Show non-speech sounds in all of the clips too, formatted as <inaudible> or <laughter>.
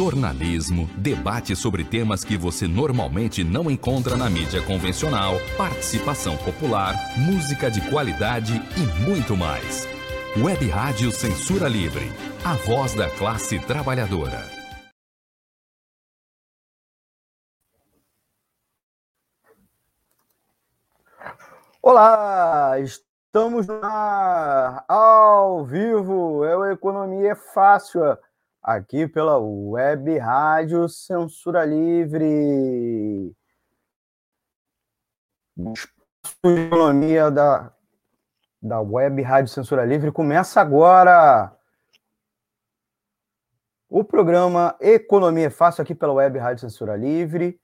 jornalismo, debate sobre temas que você normalmente não encontra na mídia convencional, participação popular, música de qualidade e muito mais. Web Rádio Censura Livre, a voz da classe trabalhadora. Olá, estamos na ao vivo. É o Economia é Fácil aqui pela Web Rádio Censura Livre. Economia da, da Web Rádio Censura Livre começa agora. O programa Economia é Fácil aqui pela Web Rádio Censura Livre,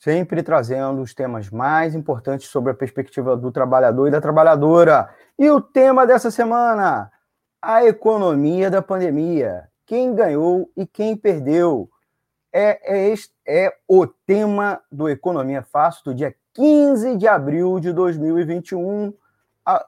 sempre trazendo os temas mais importantes sobre a perspectiva do trabalhador e da trabalhadora. E o tema dessa semana, a economia da pandemia quem ganhou e quem perdeu. É, é, é o tema do Economia Fácil do dia 15 de abril de 2021,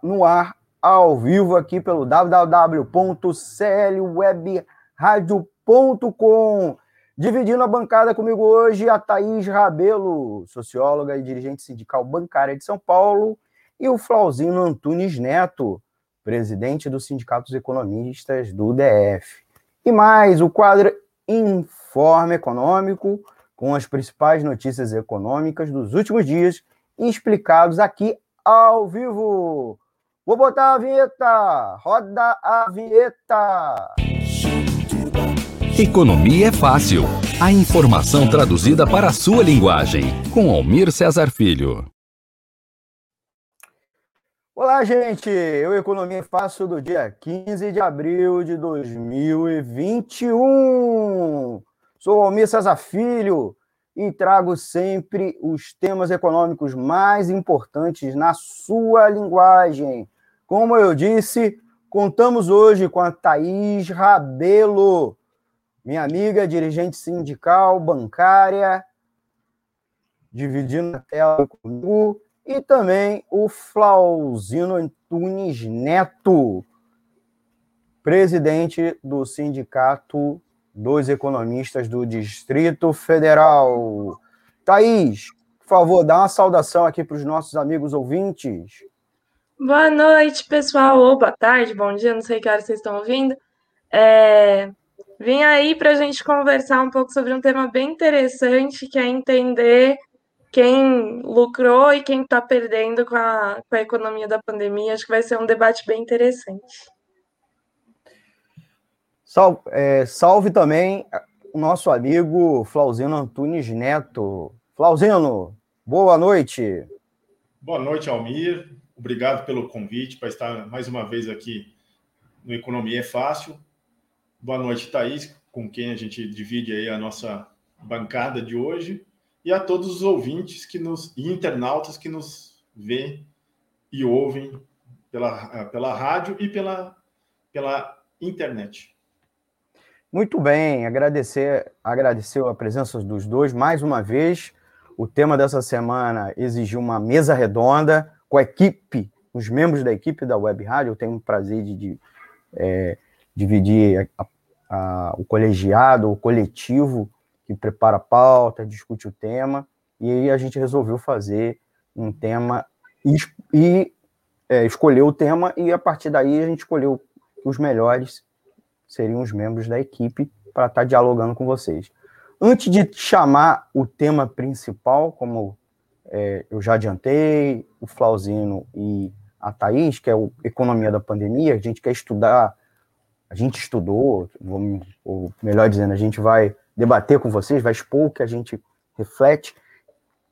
no ar, ao vivo, aqui pelo www.clwebradio.com. Dividindo a bancada comigo hoje, a Thaís Rabelo, socióloga e dirigente sindical bancária de São Paulo, e o Flauzino Antunes Neto, presidente dos Sindicatos Economistas do DF. E mais, o quadro Informe Econômico, com as principais notícias econômicas dos últimos dias, explicados aqui ao vivo. Vou botar a vinheta! Roda a vinheta! Economia é fácil. A informação traduzida para a sua linguagem. Com Almir Cesar Filho. Olá, gente! Eu Economia Fácil do dia 15 de abril de 2021. Sou Almir César Filho e trago sempre os temas econômicos mais importantes na sua linguagem. Como eu disse, contamos hoje com a Thaís Rabelo, minha amiga, dirigente sindical, bancária, dividindo a tela comigo e também o Flauzino Antunes Neto, presidente do Sindicato dos Economistas do Distrito Federal. Thaís, por favor, dá uma saudação aqui para os nossos amigos ouvintes. Boa noite, pessoal, ou boa tarde, bom dia, não sei que hora vocês estão ouvindo. É, vim aí para a gente conversar um pouco sobre um tema bem interessante, que é entender quem lucrou e quem está perdendo com a, com a economia da pandemia. Acho que vai ser um debate bem interessante. Salve, é, salve também o nosso amigo Flauzino Antunes Neto. Flauzino, boa noite. Boa noite, Almir. Obrigado pelo convite para estar mais uma vez aqui no Economia é Fácil. Boa noite, Thaís, com quem a gente divide aí a nossa bancada de hoje e a todos os ouvintes que nos e internautas que nos veem e ouvem pela, pela rádio e pela, pela internet. Muito bem, agradecer, agradecer a presença dos dois mais uma vez. O tema dessa semana exigiu uma mesa redonda com a equipe, os membros da equipe da Web Rádio. Eu tenho o prazer de, de é, dividir a, a, o colegiado, o coletivo que prepara a pauta, discute o tema, e aí a gente resolveu fazer um tema e, e é, escolheu o tema, e a partir daí a gente escolheu os melhores seriam os membros da equipe para estar tá dialogando com vocês. Antes de chamar o tema principal, como é, eu já adiantei, o Flauzino e a Thaís, que é o Economia da Pandemia, a gente quer estudar, a gente estudou, vamos, ou melhor dizendo, a gente vai debater com vocês, vai expor o que a gente reflete.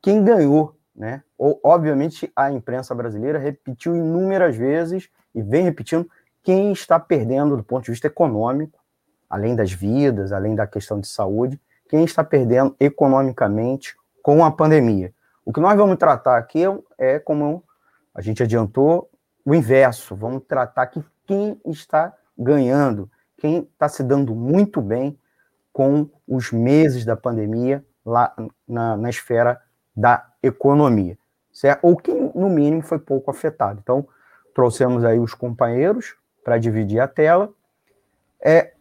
Quem ganhou, né? Ou, obviamente, a imprensa brasileira repetiu inúmeras vezes e vem repetindo quem está perdendo do ponto de vista econômico, além das vidas, além da questão de saúde, quem está perdendo economicamente com a pandemia. O que nós vamos tratar aqui é, como a gente adiantou, o inverso. Vamos tratar que quem está ganhando, quem está se dando muito bem com os meses da pandemia lá na, na esfera da economia, certo? Ou que, no mínimo, foi pouco afetado. Então, trouxemos aí os companheiros para dividir a tela. É,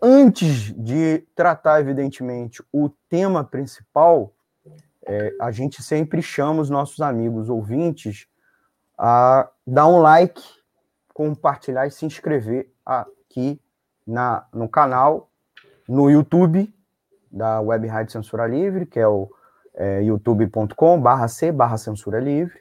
antes de tratar, evidentemente, o tema principal, é, a gente sempre chama os nossos amigos ouvintes a dar um like, compartilhar e se inscrever aqui na, no canal, no YouTube da Web Rádio Censura Livre, que é o é, youtube.com barra C Censura Livre,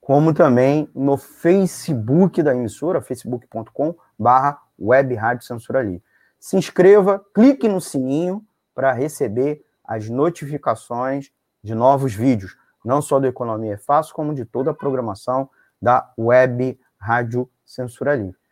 como também no Facebook da emissora, facebook.com barra Web Rádio Censura Livre. Se inscreva, clique no sininho para receber as notificações de novos vídeos, não só do Economia é Fácil, como de toda a programação da Web Rádio Censura Livre.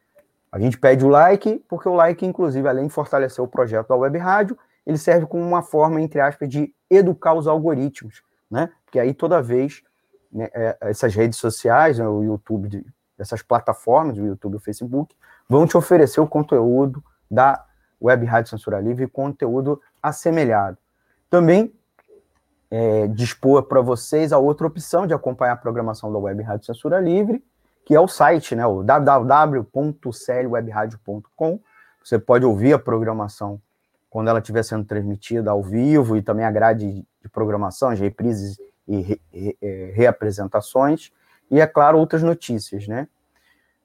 A gente pede o like, porque o like, inclusive, além de fortalecer o projeto da Web Rádio, ele serve como uma forma, entre aspas, de educar os algoritmos, né? Porque aí toda vez né, é, essas redes sociais, né, o YouTube, essas plataformas, o YouTube e o Facebook, vão te oferecer o conteúdo da Web Rádio Censura Livre conteúdo assemelhado. Também é, dispor para vocês a outra opção de acompanhar a programação da Web Rádio Censura Livre, que é o site, né, o www.clwebradio.com. Você pode ouvir a programação quando ela estiver sendo transmitida ao vivo e também a grade de programação, as reprises e re, re, é, reapresentações, e, é claro, outras notícias, né?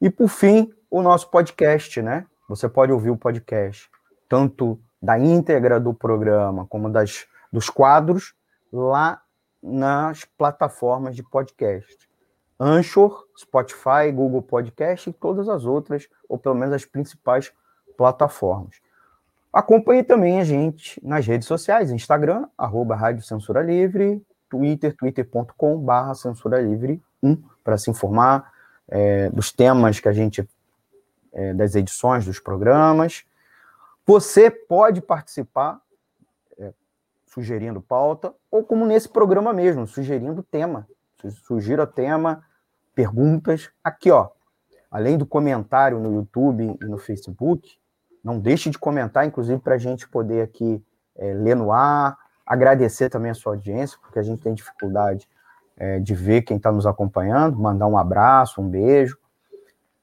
E, por fim, o nosso podcast, né? Você pode ouvir o podcast tanto da íntegra do programa como das, dos quadros lá nas plataformas de podcast. Anchor, Spotify, Google Podcast e todas as outras, ou pelo menos as principais plataformas. Acompanhe também a gente nas redes sociais, Instagram, arroba Rádio Censura Livre, Twitter, twitter.com barra Censura Livre 1, para se informar é, dos temas que a gente, é, das edições dos programas. Você pode participar é, sugerindo pauta, ou como nesse programa mesmo, sugerindo tema. Sugira tema, perguntas. Aqui, ó, além do comentário no YouTube e no Facebook, não deixe de comentar, inclusive, para a gente poder aqui é, ler no ar, agradecer também a sua audiência, porque a gente tem dificuldade é, de ver quem está nos acompanhando, mandar um abraço, um beijo.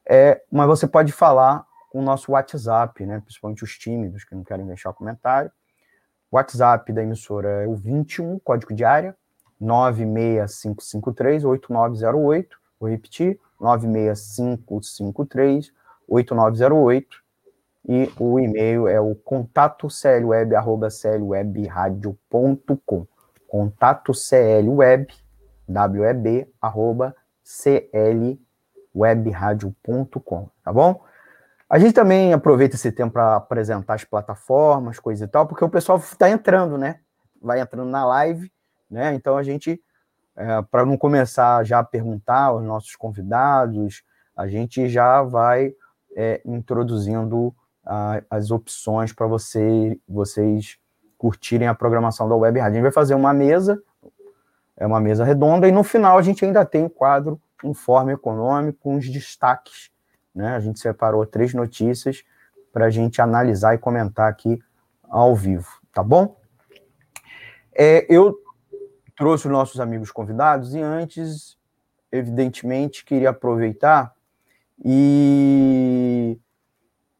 É, mas você pode falar com o nosso WhatsApp, né, principalmente os tímidos que não querem deixar comentário. O WhatsApp da emissora é o 21, código de área, 96553-8908. Vou repetir, 96553-8908 e o e-mail é o contato clweb@clwebradio.com. Contato clweb web arroba clwebradio.com, tá bom? A gente também aproveita esse tempo para apresentar as plataformas, coisa e tal, porque o pessoal está entrando, né? Vai entrando na live, né? Então a gente, é, para não começar já a perguntar aos nossos convidados, a gente já vai é, introduzindo a, as opções para você, vocês curtirem a programação da Web Rádio. A gente vai fazer uma mesa, é uma mesa redonda, e no final a gente ainda tem o quadro Informe Econômico com os destaques. Né? A gente separou três notícias para a gente analisar e comentar aqui ao vivo, tá bom? É, eu trouxe os nossos amigos convidados e antes, evidentemente, queria aproveitar e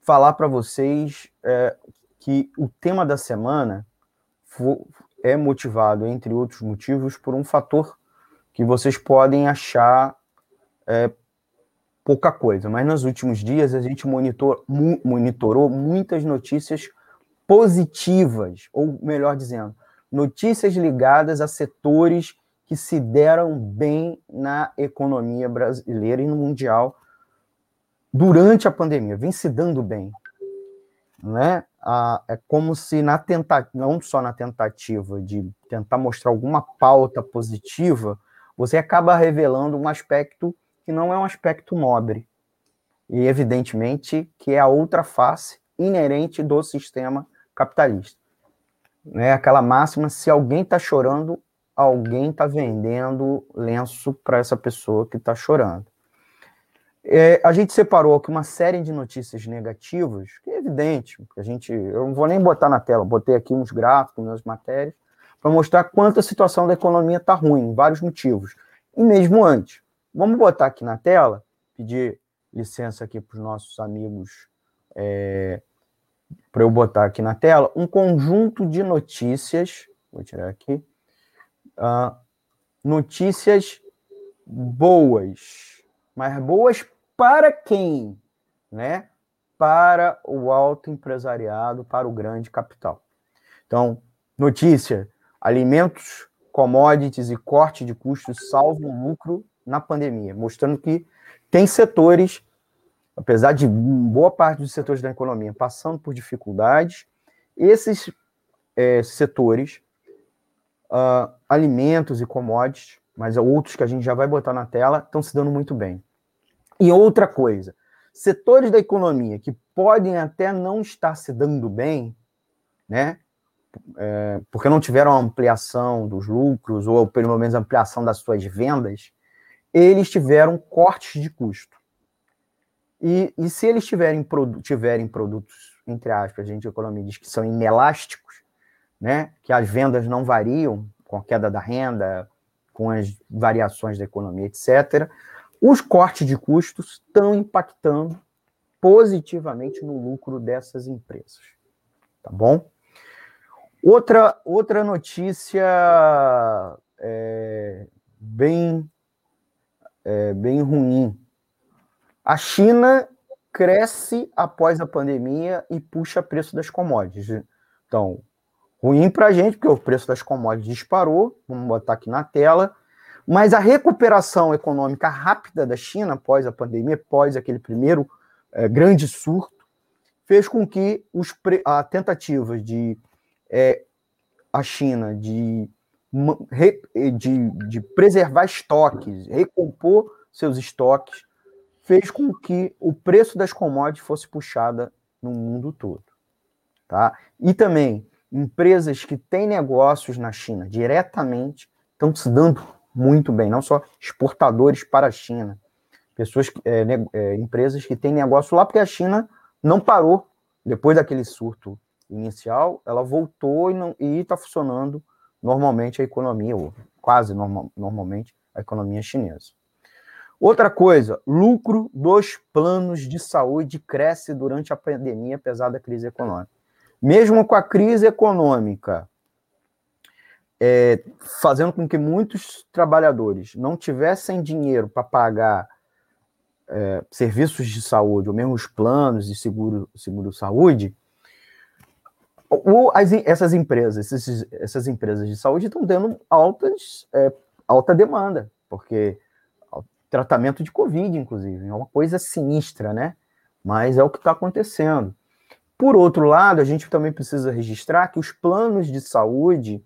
falar para vocês é, que o tema da semana é motivado, entre outros motivos, por um fator que vocês podem achar é, pouca coisa, mas nos últimos dias a gente monitor, monitorou muitas notícias positivas, ou melhor dizendo, notícias ligadas a setores que se deram bem na economia brasileira e no mundial durante a pandemia, vem se dando bem. Né? Ah, é como se na tentativa, não só na tentativa de tentar mostrar alguma pauta positiva, você acaba revelando um aspecto que não é um aspecto nobre. E evidentemente que é a outra face inerente do sistema capitalista. Né? Aquela máxima, se alguém está chorando, alguém está vendendo lenço para essa pessoa que está chorando. É, a gente separou aqui uma série de notícias negativas, que é evidente, a gente, eu não vou nem botar na tela, botei aqui uns gráficos nas matérias, para mostrar quanto a situação da economia está ruim, vários motivos. E mesmo antes. Vamos botar aqui na tela, pedir licença aqui para os nossos amigos é, para eu botar aqui na tela, um conjunto de notícias. Vou tirar aqui. Uh, notícias boas. Mas boas para quem? Né? Para o alto empresariado, para o grande capital. Então, notícia: alimentos, commodities e corte de custos salvam lucro na pandemia, mostrando que tem setores apesar de boa parte dos setores da economia passando por dificuldades, esses é, setores, uh, alimentos e commodities, mas outros que a gente já vai botar na tela, estão se dando muito bem. E outra coisa, setores da economia que podem até não estar se dando bem, né? É, porque não tiveram ampliação dos lucros, ou pelo menos ampliação das suas vendas, eles tiveram cortes de custo. E, e se eles tiverem, produ tiverem produtos, entre aspas, a gente economia diz que são inelásticos, né, que as vendas não variam com a queda da renda, com as variações da economia, etc., os cortes de custos estão impactando positivamente no lucro dessas empresas. Tá bom? Outra, outra notícia é, bem, é, bem ruim a China cresce após a pandemia e puxa preço das commodities. Então, ruim para a gente, porque o preço das commodities disparou, vamos botar aqui na tela, mas a recuperação econômica rápida da China após a pandemia, após aquele primeiro é, grande surto, fez com que os a tentativas de é, a China de, de, de preservar estoques, recompor seus estoques, fez com que o preço das commodities fosse puxada no mundo todo. Tá? E também, empresas que têm negócios na China diretamente estão se dando muito bem, não só exportadores para a China, pessoas, é, é, empresas que têm negócio lá, porque a China não parou depois daquele surto inicial, ela voltou e está funcionando normalmente a economia, ou quase normal, normalmente a economia chinesa. Outra coisa, lucro dos planos de saúde cresce durante a pandemia, apesar da crise econômica. Mesmo com a crise econômica, é, fazendo com que muitos trabalhadores não tivessem dinheiro para pagar é, serviços de saúde, ou mesmo os planos de seguro, saúde, essas empresas, esses, essas empresas de saúde estão tendo altas, é, alta demanda, porque tratamento de Covid, inclusive. É uma coisa sinistra, né? Mas é o que está acontecendo. Por outro lado, a gente também precisa registrar que os planos de saúde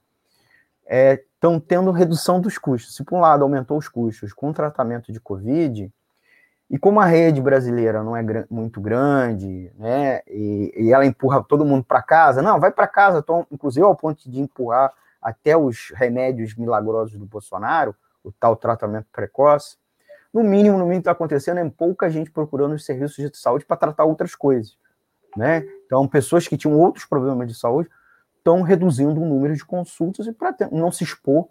estão é, tendo redução dos custos. Se, por um lado, aumentou os custos com o tratamento de Covid, e como a rede brasileira não é gr muito grande, né, e, e, ela empurra todo mundo para casa, não, vai para casa, tô, inclusive ao ponto de empurrar até os remédios milagrosos do Bolsonaro, o tal tratamento precoce, no mínimo, no mínimo que está acontecendo é pouca gente procurando os serviços de saúde para tratar outras coisas. Né? Então, pessoas que tinham outros problemas de saúde estão reduzindo o número de consultas e para não se expor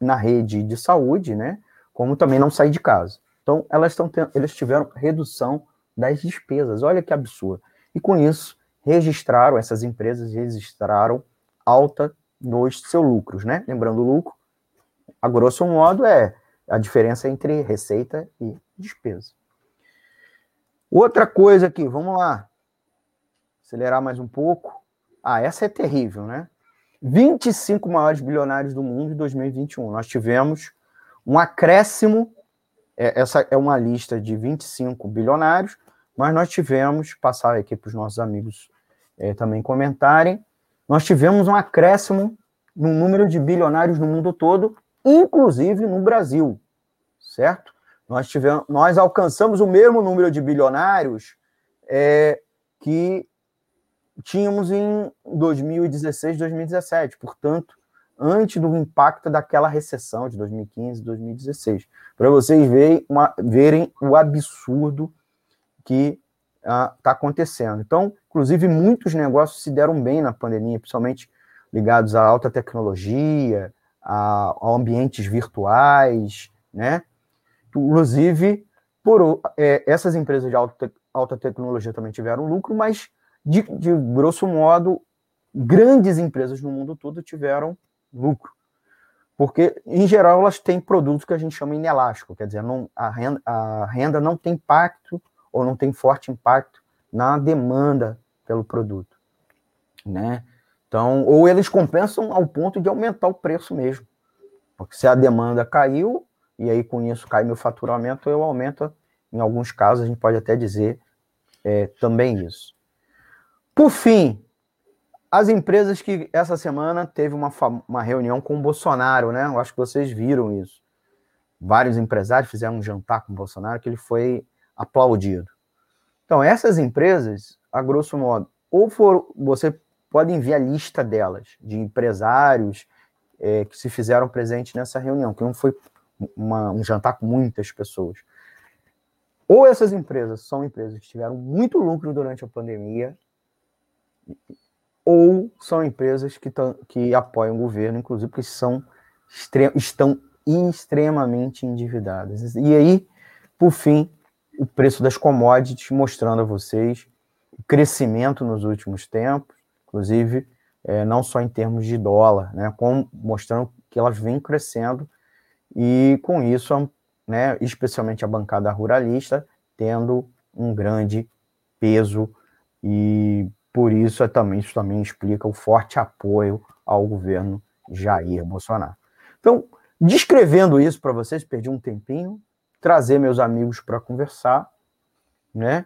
na rede de saúde, né? Como também não sair de casa. Então, elas estão eles tiveram redução das despesas. Olha que absurdo. E com isso, registraram, essas empresas registraram alta nos seus lucros, né? Lembrando, o lucro, a grosso modo, é a diferença entre receita e despesa. Outra coisa aqui, vamos lá. Acelerar mais um pouco. Ah, essa é terrível, né? 25 maiores bilionários do mundo em 2021. Nós tivemos um acréscimo, é, essa é uma lista de 25 bilionários, mas nós tivemos, passar aqui para os nossos amigos é, também comentarem, nós tivemos um acréscimo no número de bilionários no mundo todo inclusive no Brasil, certo? Nós, tivemos, nós alcançamos o mesmo número de bilionários é, que tínhamos em 2016, 2017, portanto, antes do impacto daquela recessão de 2015, 2016, para vocês verem, uma, verem o absurdo que está ah, acontecendo. Então, inclusive, muitos negócios se deram bem na pandemia, principalmente ligados à alta tecnologia, a, a ambientes virtuais, né? Inclusive, por, é, essas empresas de alta, alta tecnologia também tiveram lucro, mas de, de grosso modo, grandes empresas no mundo todo tiveram lucro. Porque, em geral, elas têm produtos que a gente chama inelástico, quer dizer, não, a, renda, a renda não tem impacto ou não tem forte impacto na demanda pelo produto. Né? Então, ou eles compensam ao ponto de aumentar o preço mesmo. Porque se a demanda caiu, e aí com isso cai meu faturamento, eu aumento, em alguns casos, a gente pode até dizer é, também isso. Por fim, as empresas que essa semana teve uma, uma reunião com o Bolsonaro, né? Eu acho que vocês viram isso. Vários empresários fizeram um jantar com o Bolsonaro que ele foi aplaudido. Então, essas empresas, a grosso modo, ou for, você pode enviar a lista delas, de empresários é, que se fizeram presente nessa reunião, que não foi uma, um jantar com muitas pessoas. Ou essas empresas são empresas que tiveram muito lucro durante a pandemia ou são empresas que, que apoiam o governo, inclusive porque são estão extremamente endividadas. E aí, por fim, o preço das commodities, mostrando a vocês o crescimento nos últimos tempos, inclusive é, não só em termos de dólar, né, como mostrando que elas vêm crescendo e com isso, né, especialmente a bancada ruralista, tendo um grande peso e por isso, é também, isso também explica o forte apoio ao governo Jair Bolsonaro. Então, descrevendo isso para vocês, perdi um tempinho, trazer meus amigos para conversar, né?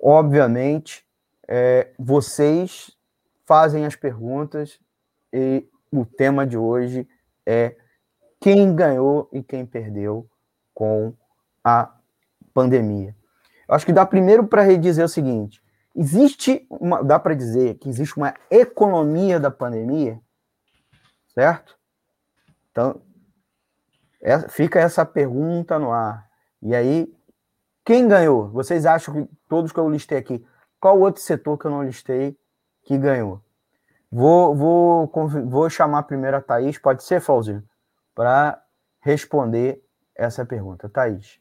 Obviamente, é, vocês fazem as perguntas e o tema de hoje é quem ganhou e quem perdeu com a pandemia. Eu acho que dá primeiro para dizer o seguinte: Existe uma, dá para dizer que existe uma economia da pandemia, certo? Então, é, fica essa pergunta no ar. E aí, quem ganhou? Vocês acham que todos que eu listei aqui, qual outro setor que eu não listei que ganhou? Vou, vou, vou chamar primeiro a Thaís, pode ser, Fauzinho, para responder essa pergunta. Thaís.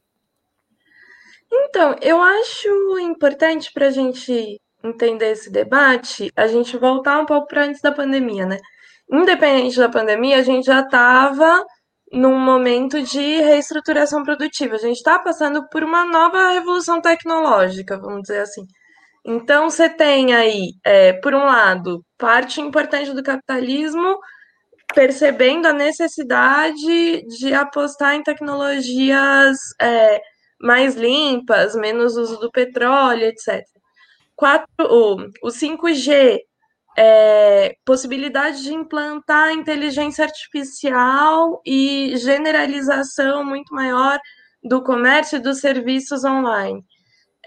Então, eu acho importante para a gente entender esse debate, a gente voltar um pouco para antes da pandemia, né? Independente da pandemia, a gente já estava num momento de reestruturação produtiva. A gente está passando por uma nova revolução tecnológica, vamos dizer assim. Então, você tem aí, é, por um lado, parte importante do capitalismo percebendo a necessidade de apostar em tecnologias é, mais limpas, menos uso do petróleo, etc. Quatro, o, o 5G, é, possibilidade de implantar inteligência artificial e generalização muito maior do comércio e dos serviços online.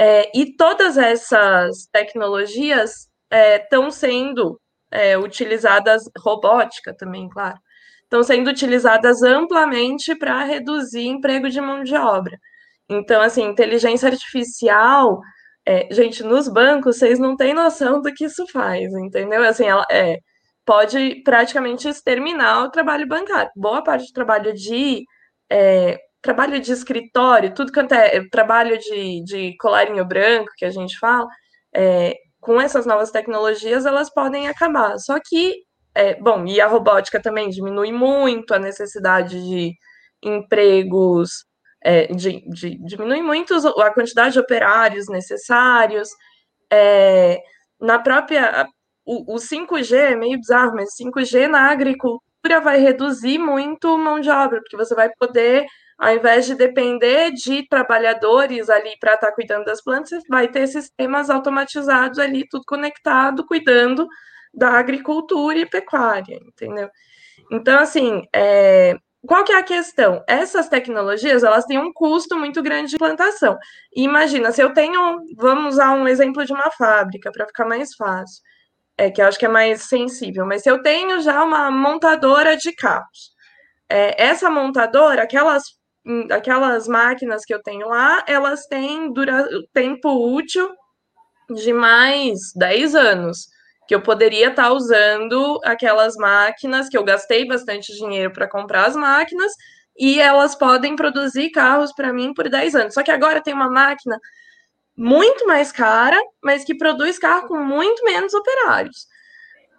É, e todas essas tecnologias estão é, sendo é, utilizadas, robótica também, claro, estão sendo utilizadas amplamente para reduzir emprego de mão de obra. Então, assim, inteligência artificial, é, gente, nos bancos, vocês não têm noção do que isso faz, entendeu? Assim, ela é, pode praticamente exterminar o trabalho bancário. Boa parte do trabalho de é, trabalho de escritório, tudo quanto é, é trabalho de, de colarinho branco que a gente fala, é, com essas novas tecnologias, elas podem acabar. Só que, é, bom, e a robótica também diminui muito a necessidade de empregos é, de, de, diminui muito a quantidade de operários necessários. É, na própria. O, o 5G é meio bizarro, mas 5G na agricultura vai reduzir muito mão de obra, porque você vai poder, ao invés de depender de trabalhadores ali para estar tá cuidando das plantas, vai ter sistemas automatizados ali, tudo conectado, cuidando da agricultura e pecuária, entendeu? Então, assim, é, qual que é a questão? Essas tecnologias, elas têm um custo muito grande de implantação. Imagina, se eu tenho, vamos usar um exemplo de uma fábrica para ficar mais fácil, é que eu acho que é mais sensível, mas se eu tenho já uma montadora de carros, é, essa montadora, aquelas, aquelas máquinas que eu tenho lá, elas têm dura, tempo útil de mais 10 anos que eu poderia estar tá usando aquelas máquinas que eu gastei bastante dinheiro para comprar as máquinas e elas podem produzir carros para mim por 10 anos. Só que agora tem uma máquina muito mais cara, mas que produz carro com muito menos operários.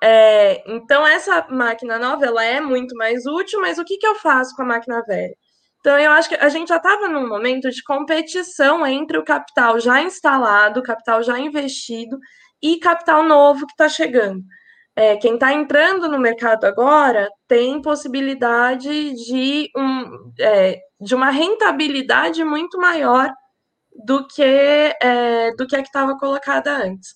É, então, essa máquina nova ela é muito mais útil, mas o que, que eu faço com a máquina velha? Então, eu acho que a gente já estava num momento de competição entre o capital já instalado, capital já investido e capital novo que está chegando. É, quem está entrando no mercado agora tem possibilidade de, um, é, de uma rentabilidade muito maior do que é, do que a que estava colocada antes.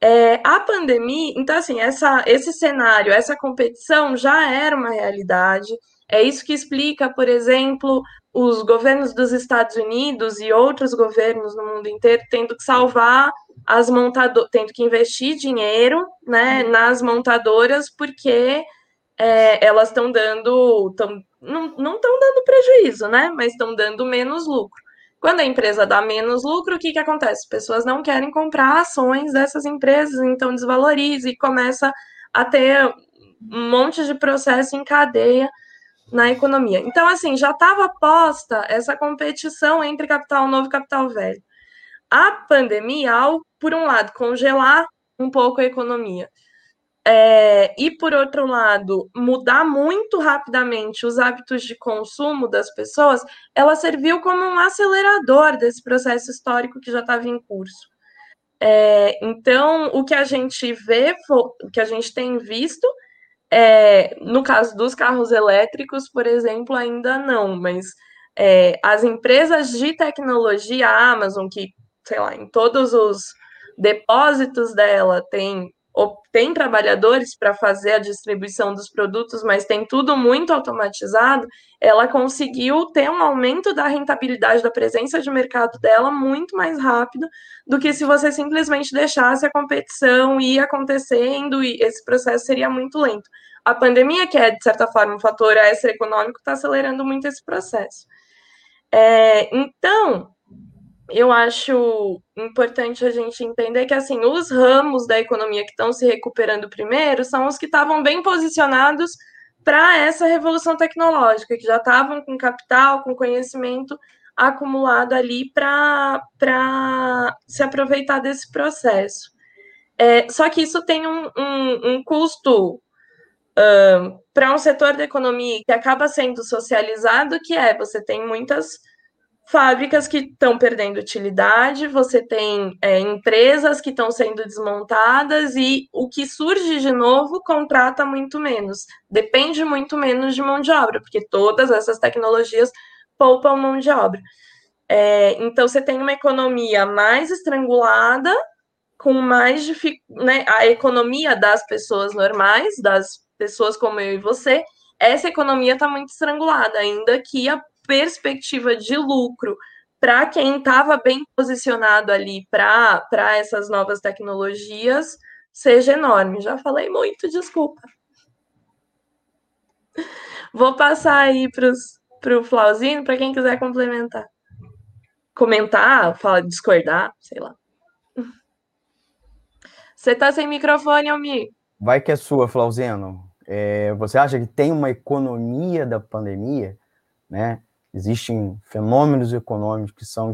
É, a pandemia, então assim, essa, esse cenário, essa competição já era uma realidade. É isso que explica, por exemplo, os governos dos Estados Unidos e outros governos no mundo inteiro tendo que salvar as montadoras, tendo que investir dinheiro né, nas montadoras, porque é, elas estão dando, tão, não estão dando prejuízo, né? Mas estão dando menos lucro. Quando a empresa dá menos lucro, o que, que acontece? Pessoas não querem comprar ações dessas empresas, então desvaloriza e começa a ter um monte de processo em cadeia na economia. Então, assim, já estava posta essa competição entre capital novo e capital velho. A pandemia, ao, por um lado, congelar um pouco a economia, é, e, por outro lado, mudar muito rapidamente os hábitos de consumo das pessoas, ela serviu como um acelerador desse processo histórico que já estava em curso. É, então, o que a gente vê, o que a gente tem visto, é, no caso dos carros elétricos, por exemplo, ainda não, mas é, as empresas de tecnologia, a Amazon, que, sei lá, em todos os depósitos dela tem tem trabalhadores para fazer a distribuição dos produtos, mas tem tudo muito automatizado, ela conseguiu ter um aumento da rentabilidade da presença de mercado dela muito mais rápido do que se você simplesmente deixasse a competição ir acontecendo e esse processo seria muito lento. A pandemia, que é, de certa forma, um fator extra-econômico, está acelerando muito esse processo. É, então, eu acho importante a gente entender que assim os ramos da economia que estão se recuperando primeiro são os que estavam bem posicionados para essa revolução tecnológica, que já estavam com capital, com conhecimento acumulado ali para se aproveitar desse processo. É, só que isso tem um, um, um custo para um setor da economia que acaba sendo socializado, que é você tem muitas fábricas que estão perdendo utilidade, você tem é, empresas que estão sendo desmontadas e o que surge de novo contrata muito menos, depende muito menos de mão de obra, porque todas essas tecnologias poupam mão de obra. É, então você tem uma economia mais estrangulada, com mais né, a economia das pessoas normais, das pessoas como eu e você, essa economia está muito estrangulada, ainda que a perspectiva de lucro para quem estava bem posicionado ali para essas novas tecnologias seja enorme. Já falei muito, desculpa. Vou passar aí para o Flauzino, para quem quiser complementar. Comentar, falar, discordar, sei lá. Você está sem microfone, amigo. Vai que é sua, Flauzino. É, você acha que tem uma economia da pandemia, né? Existem fenômenos econômicos que são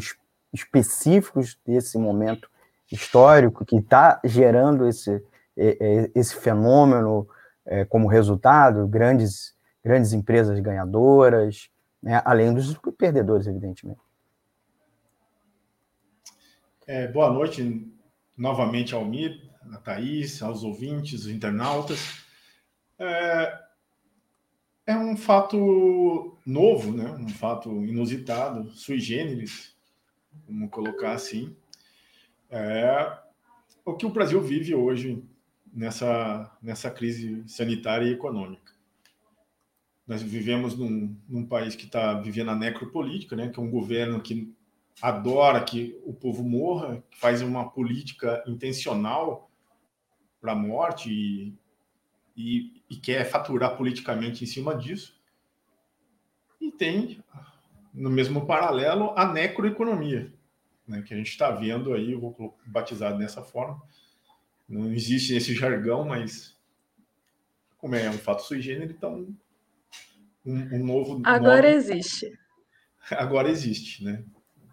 específicos desse momento histórico que está gerando esse, esse fenômeno é, como resultado, grandes, grandes empresas ganhadoras, né, além dos perdedores, evidentemente. É, boa noite novamente ao Mir, a Thaís, aos ouvintes, os internautas. É, um fato novo, né? um fato inusitado, sui generis, vamos colocar assim. É o que o Brasil vive hoje nessa, nessa crise sanitária e econômica. Nós vivemos num, num país que está vivendo a necropolítica, né? que é um governo que adora que o povo morra, que faz uma política intencional para a morte e e, e quer faturar politicamente em cima disso. E tem, no mesmo paralelo, a necroeconomia, né, que a gente está vendo aí, eu vou batizar dessa forma. Não existe esse jargão, mas como é um fato sui generis, então um, um novo. Agora nome, existe. <laughs> Agora existe, né?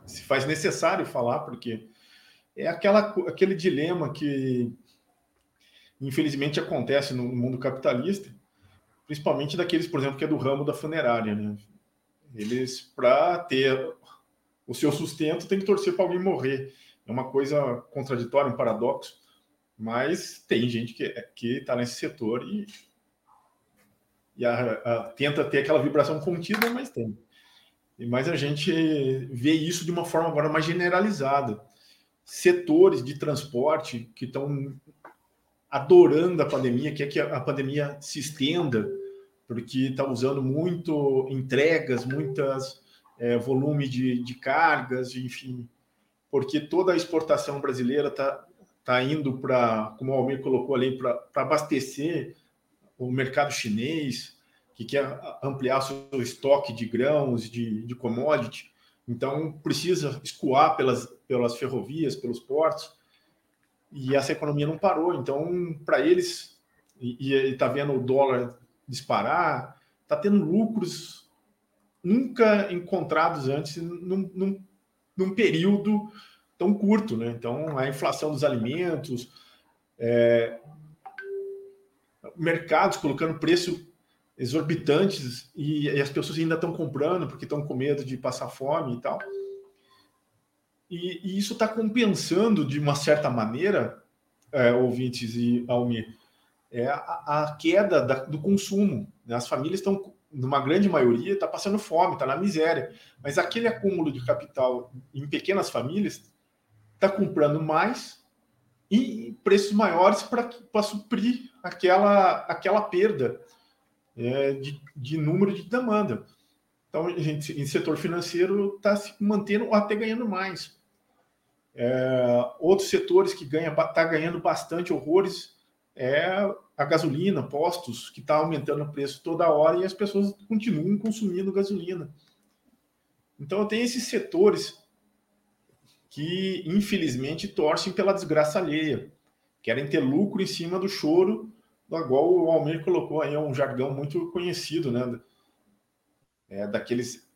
Se faz necessário falar, porque é aquela, aquele dilema que infelizmente acontece no mundo capitalista, principalmente daqueles, por exemplo, que é do ramo da funerária, né? Eles, para ter o seu sustento, tem que torcer para alguém morrer. É uma coisa contraditória, um paradoxo, mas tem gente que que está nesse setor e, e a, a, tenta ter aquela vibração contida, mas tem. Mas a gente vê isso de uma forma agora mais generalizada. Setores de transporte que estão adorando a pandemia, quer que a pandemia se estenda, porque está usando muito entregas, muitas é, volume de, de cargas, enfim, porque toda a exportação brasileira está tá indo para, como o Almir colocou ali, para abastecer o mercado chinês, que quer ampliar seu estoque de grãos, de, de commodity, então precisa escoar pelas, pelas ferrovias, pelos portos, e essa economia não parou. Então, para eles, e está vendo o dólar disparar, está tendo lucros nunca encontrados antes num, num, num, período tão curto. Né? Então, a inflação dos alimentos, é, mercados colocando preço exorbitantes e, e as pessoas ainda estão comprando porque estão com medo de passar fome e tal. E, e isso está compensando de uma certa maneira, é, ouvintes e Almir, é a, a queda da, do consumo. Né? As famílias estão, numa grande maioria, está passando fome, está na miséria. Mas aquele acúmulo de capital em pequenas famílias está comprando mais e preços maiores para suprir aquela, aquela perda é, de, de número de demanda. Então, gente, em setor financeiro, está se mantendo ou até ganhando mais. É, outros setores que ganha está ganhando bastante horrores é a gasolina, postos, que está aumentando o preço toda hora e as pessoas continuam consumindo gasolina. Então, tem esses setores que, infelizmente, torcem pela desgraça alheia, querem ter lucro em cima do choro, do qual o Almir colocou aí, é um jargão muito conhecido, né? É, daqueles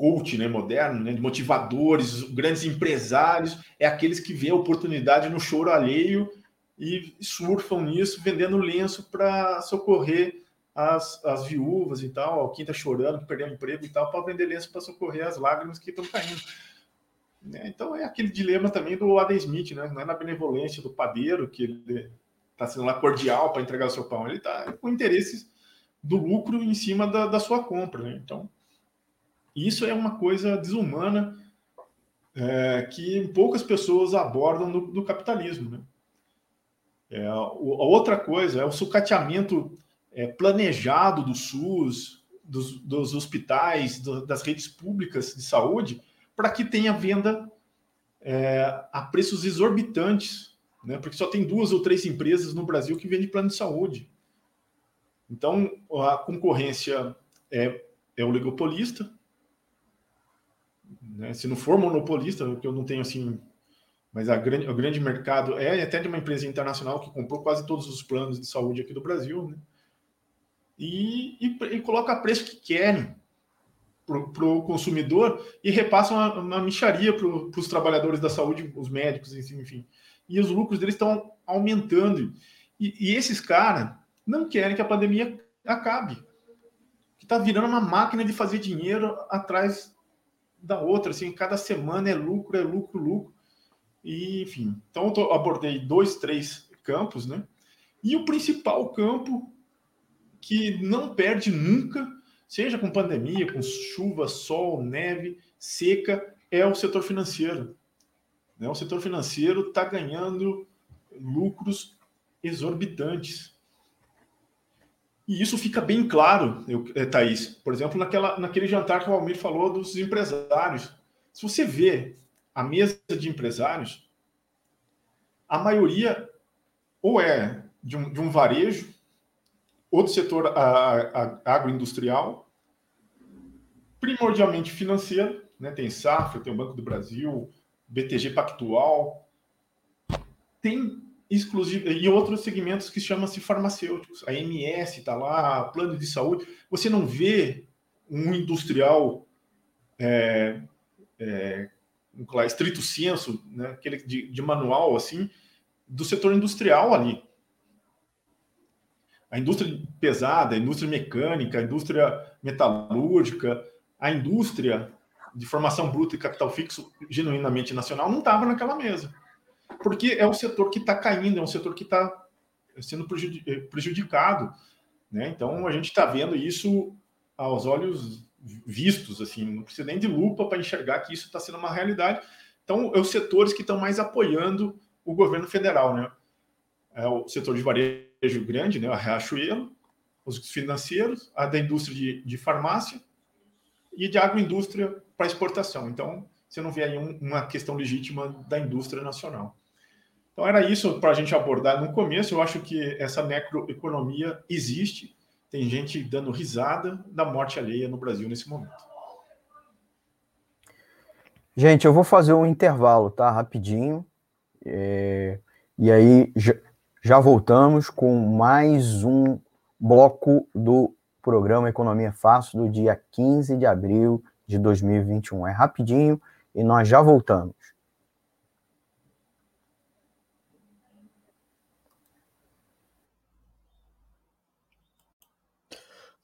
coach né, moderno, né, de motivadores, grandes empresários, é aqueles que vêem a oportunidade no choro alheio e surfam nisso, vendendo lenço para socorrer as, as viúvas e tal, quem está chorando, que perdeu o emprego e tal, para vender lenço para socorrer as lágrimas que estão caindo. Né? Então é aquele dilema também do Adam Smith, né? não é na benevolência do padeiro que ele está sendo lá cordial para entregar o seu pão, ele está com interesses do lucro em cima da, da sua compra. Né? Então, isso é uma coisa desumana é, que poucas pessoas abordam no, no capitalismo. Né? É, a outra coisa é o sucateamento é, planejado do SUS, dos, dos hospitais, do, das redes públicas de saúde, para que tenha venda é, a preços exorbitantes, né? porque só tem duas ou três empresas no Brasil que vendem plano de saúde. Então, a concorrência é, é oligopolista, né? Se não for monopolista, porque eu não tenho assim, mas a grande, o grande mercado é até de uma empresa internacional que comprou quase todos os planos de saúde aqui do Brasil, né? E, e, e coloca preço que querem para o consumidor e repassam uma, uma micharia para os trabalhadores da saúde, os médicos, enfim. E os lucros deles estão aumentando. E, e esses caras não querem que a pandemia acabe. Está virando uma máquina de fazer dinheiro atrás da outra, assim, cada semana é lucro, é lucro, lucro. E, enfim, então eu tô, abordei dois, três campos, né? E o principal campo que não perde nunca, seja com pandemia, com chuva, sol, neve, seca, é o setor financeiro. Né? O setor financeiro está ganhando lucros exorbitantes. E isso fica bem claro, eu, é, Thaís. Por exemplo, naquela, naquele jantar que o Almir falou dos empresários. Se você vê a mesa de empresários, a maioria ou é de um, de um varejo, ou do setor a, a, agroindustrial, primordialmente financeiro, né? tem Safra, tem o Banco do Brasil, BTG Pactual, tem exclusivo e outros segmentos que chamam-se farmacêuticos. A MS está lá, plano de saúde. Você não vê um industrial é, é, estrito senso, né, aquele de, de manual, assim, do setor industrial ali. A indústria pesada, a indústria mecânica, a indústria metalúrgica, a indústria de formação bruta e capital fixo genuinamente nacional não estava naquela mesa. Porque é um setor que está caindo, é um setor que está sendo prejudicado. Né? Então, a gente está vendo isso aos olhos vistos, assim, não precisa nem de lupa para enxergar que isso está sendo uma realidade. Então, é os setores que estão mais apoiando o governo federal, né? É o setor de varejo grande, né? A Riachuelo, os financeiros, a da indústria de, de farmácia e de agroindústria para exportação. Então, você não vê aí um, uma questão legítima da indústria nacional. Então, era isso para a gente abordar no começo. Eu acho que essa necroeconomia existe. Tem gente dando risada da morte alheia no Brasil nesse momento. Gente, eu vou fazer um intervalo, tá? Rapidinho. É... E aí já, já voltamos com mais um bloco do programa Economia Fácil do dia 15 de abril de 2021. É rapidinho e nós já voltamos.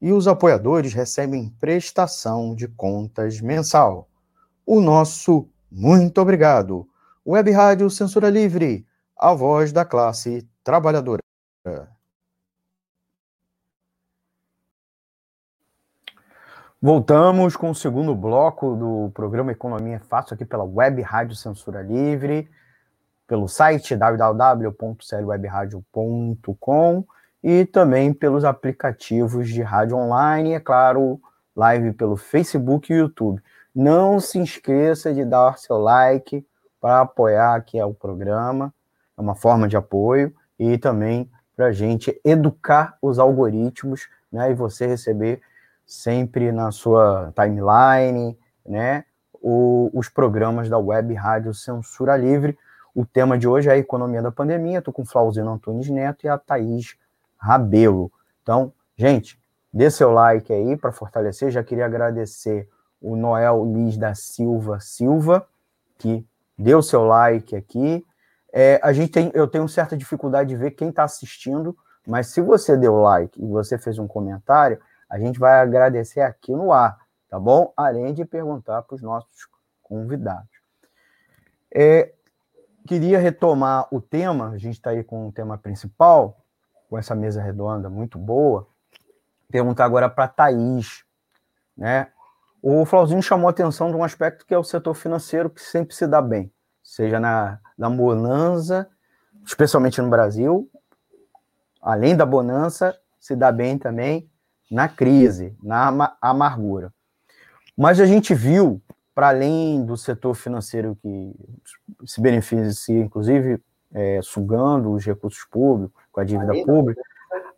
e os apoiadores recebem prestação de contas mensal. O nosso muito obrigado. Web Rádio Censura Livre, a voz da classe trabalhadora. Voltamos com o segundo bloco do programa Economia Fácil aqui pela Web Rádio Censura Livre, pelo site www.clwebradio.com e também pelos aplicativos de rádio online, é claro, live pelo Facebook e YouTube. Não se esqueça de dar seu like para apoiar aqui o programa, é uma forma de apoio, e também para a gente educar os algoritmos, né, e você receber sempre na sua timeline, né, o, os programas da Web Rádio Censura Livre. O tema de hoje é a economia da pandemia. Estou com o Flauzino Antunes Neto e a Thaís Rabelo. Então, gente, dê seu like aí para fortalecer. Já queria agradecer o Noel Liz da Silva Silva, que deu seu like aqui. É, a gente tem, eu tenho certa dificuldade de ver quem está assistindo, mas se você deu like e você fez um comentário, a gente vai agradecer aqui no ar, tá bom? Além de perguntar para os nossos convidados. É, queria retomar o tema, a gente está aí com o tema principal, com essa mesa redonda muito boa, perguntar agora para a Thaís. Né? O Flauzinho chamou a atenção de um aspecto que é o setor financeiro, que sempre se dá bem, seja na, na bonança, especialmente no Brasil, além da bonança, se dá bem também na crise, na amargura. Mas a gente viu, para além do setor financeiro que se beneficia, inclusive, é, sugando os recursos públicos, com a dívida pública,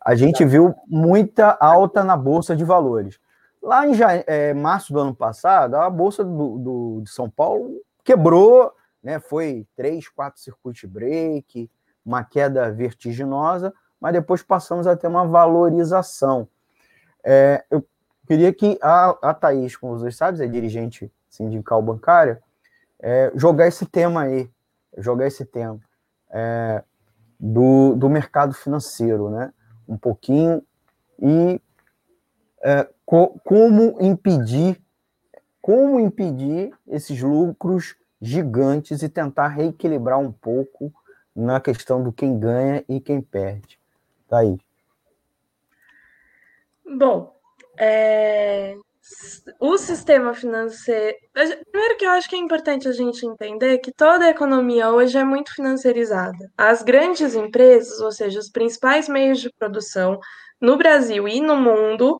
a gente viu muita alta na Bolsa de Valores. Lá em é, março do ano passado, a Bolsa do, do, de São Paulo quebrou, né, foi três, quatro circuit break, uma queda vertiginosa, mas depois passamos a ter uma valorização. É, eu queria que a, a Thaís, como vocês sabem, é dirigente sindical bancária, é, jogar esse tema aí, jogar esse tema é, do, do mercado financeiro, né? Um pouquinho e é, co como impedir como impedir esses lucros gigantes e tentar reequilibrar um pouco na questão do quem ganha e quem perde. Tá aí. Bom, é... o sistema financeiro. Primeiro que eu acho que é importante a gente entender que toda a economia hoje é muito financiarizada. As grandes empresas, ou seja, os principais meios de produção no Brasil e no mundo,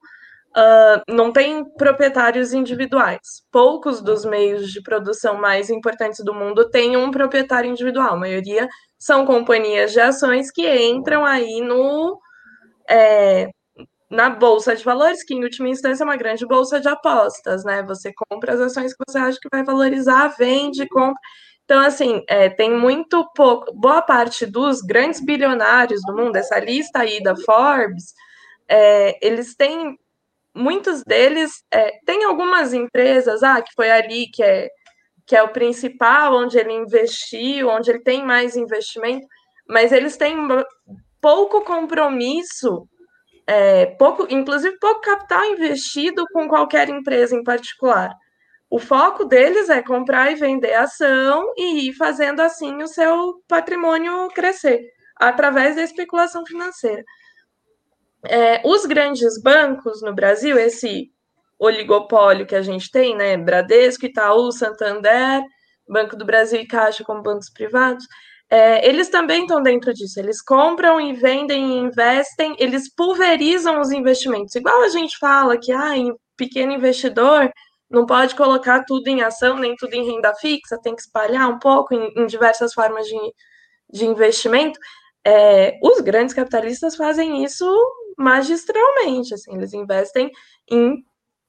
uh, não tem proprietários individuais. Poucos dos meios de produção mais importantes do mundo têm um proprietário individual. A maioria são companhias de ações que entram aí no. É, na bolsa de valores, que em última instância é uma grande bolsa de apostas, né? Você compra as ações que você acha que vai valorizar, vende, compra. Então, assim, é, tem muito pouco. Boa parte dos grandes bilionários do mundo, essa lista aí da Forbes, é, eles têm muitos deles é, tem algumas empresas, ah, que foi ali que é que é o principal, onde ele investiu, onde ele tem mais investimento, mas eles têm pouco compromisso, é, pouco, inclusive pouco capital investido com qualquer empresa em particular. O foco deles é comprar e vender ação e ir fazendo assim o seu patrimônio crescer através da especulação financeira. É, os grandes bancos no Brasil, esse oligopólio que a gente tem, né? Bradesco, Itaú, Santander, Banco do Brasil e Caixa como bancos privados, é, eles também estão dentro disso. Eles compram e vendem e investem, eles pulverizam os investimentos. Igual a gente fala que ah, pequeno investidor não pode colocar tudo em ação, nem tudo em renda fixa, tem que espalhar um pouco em, em diversas formas de, de investimento. É, os grandes capitalistas fazem isso magistralmente, assim, eles investem em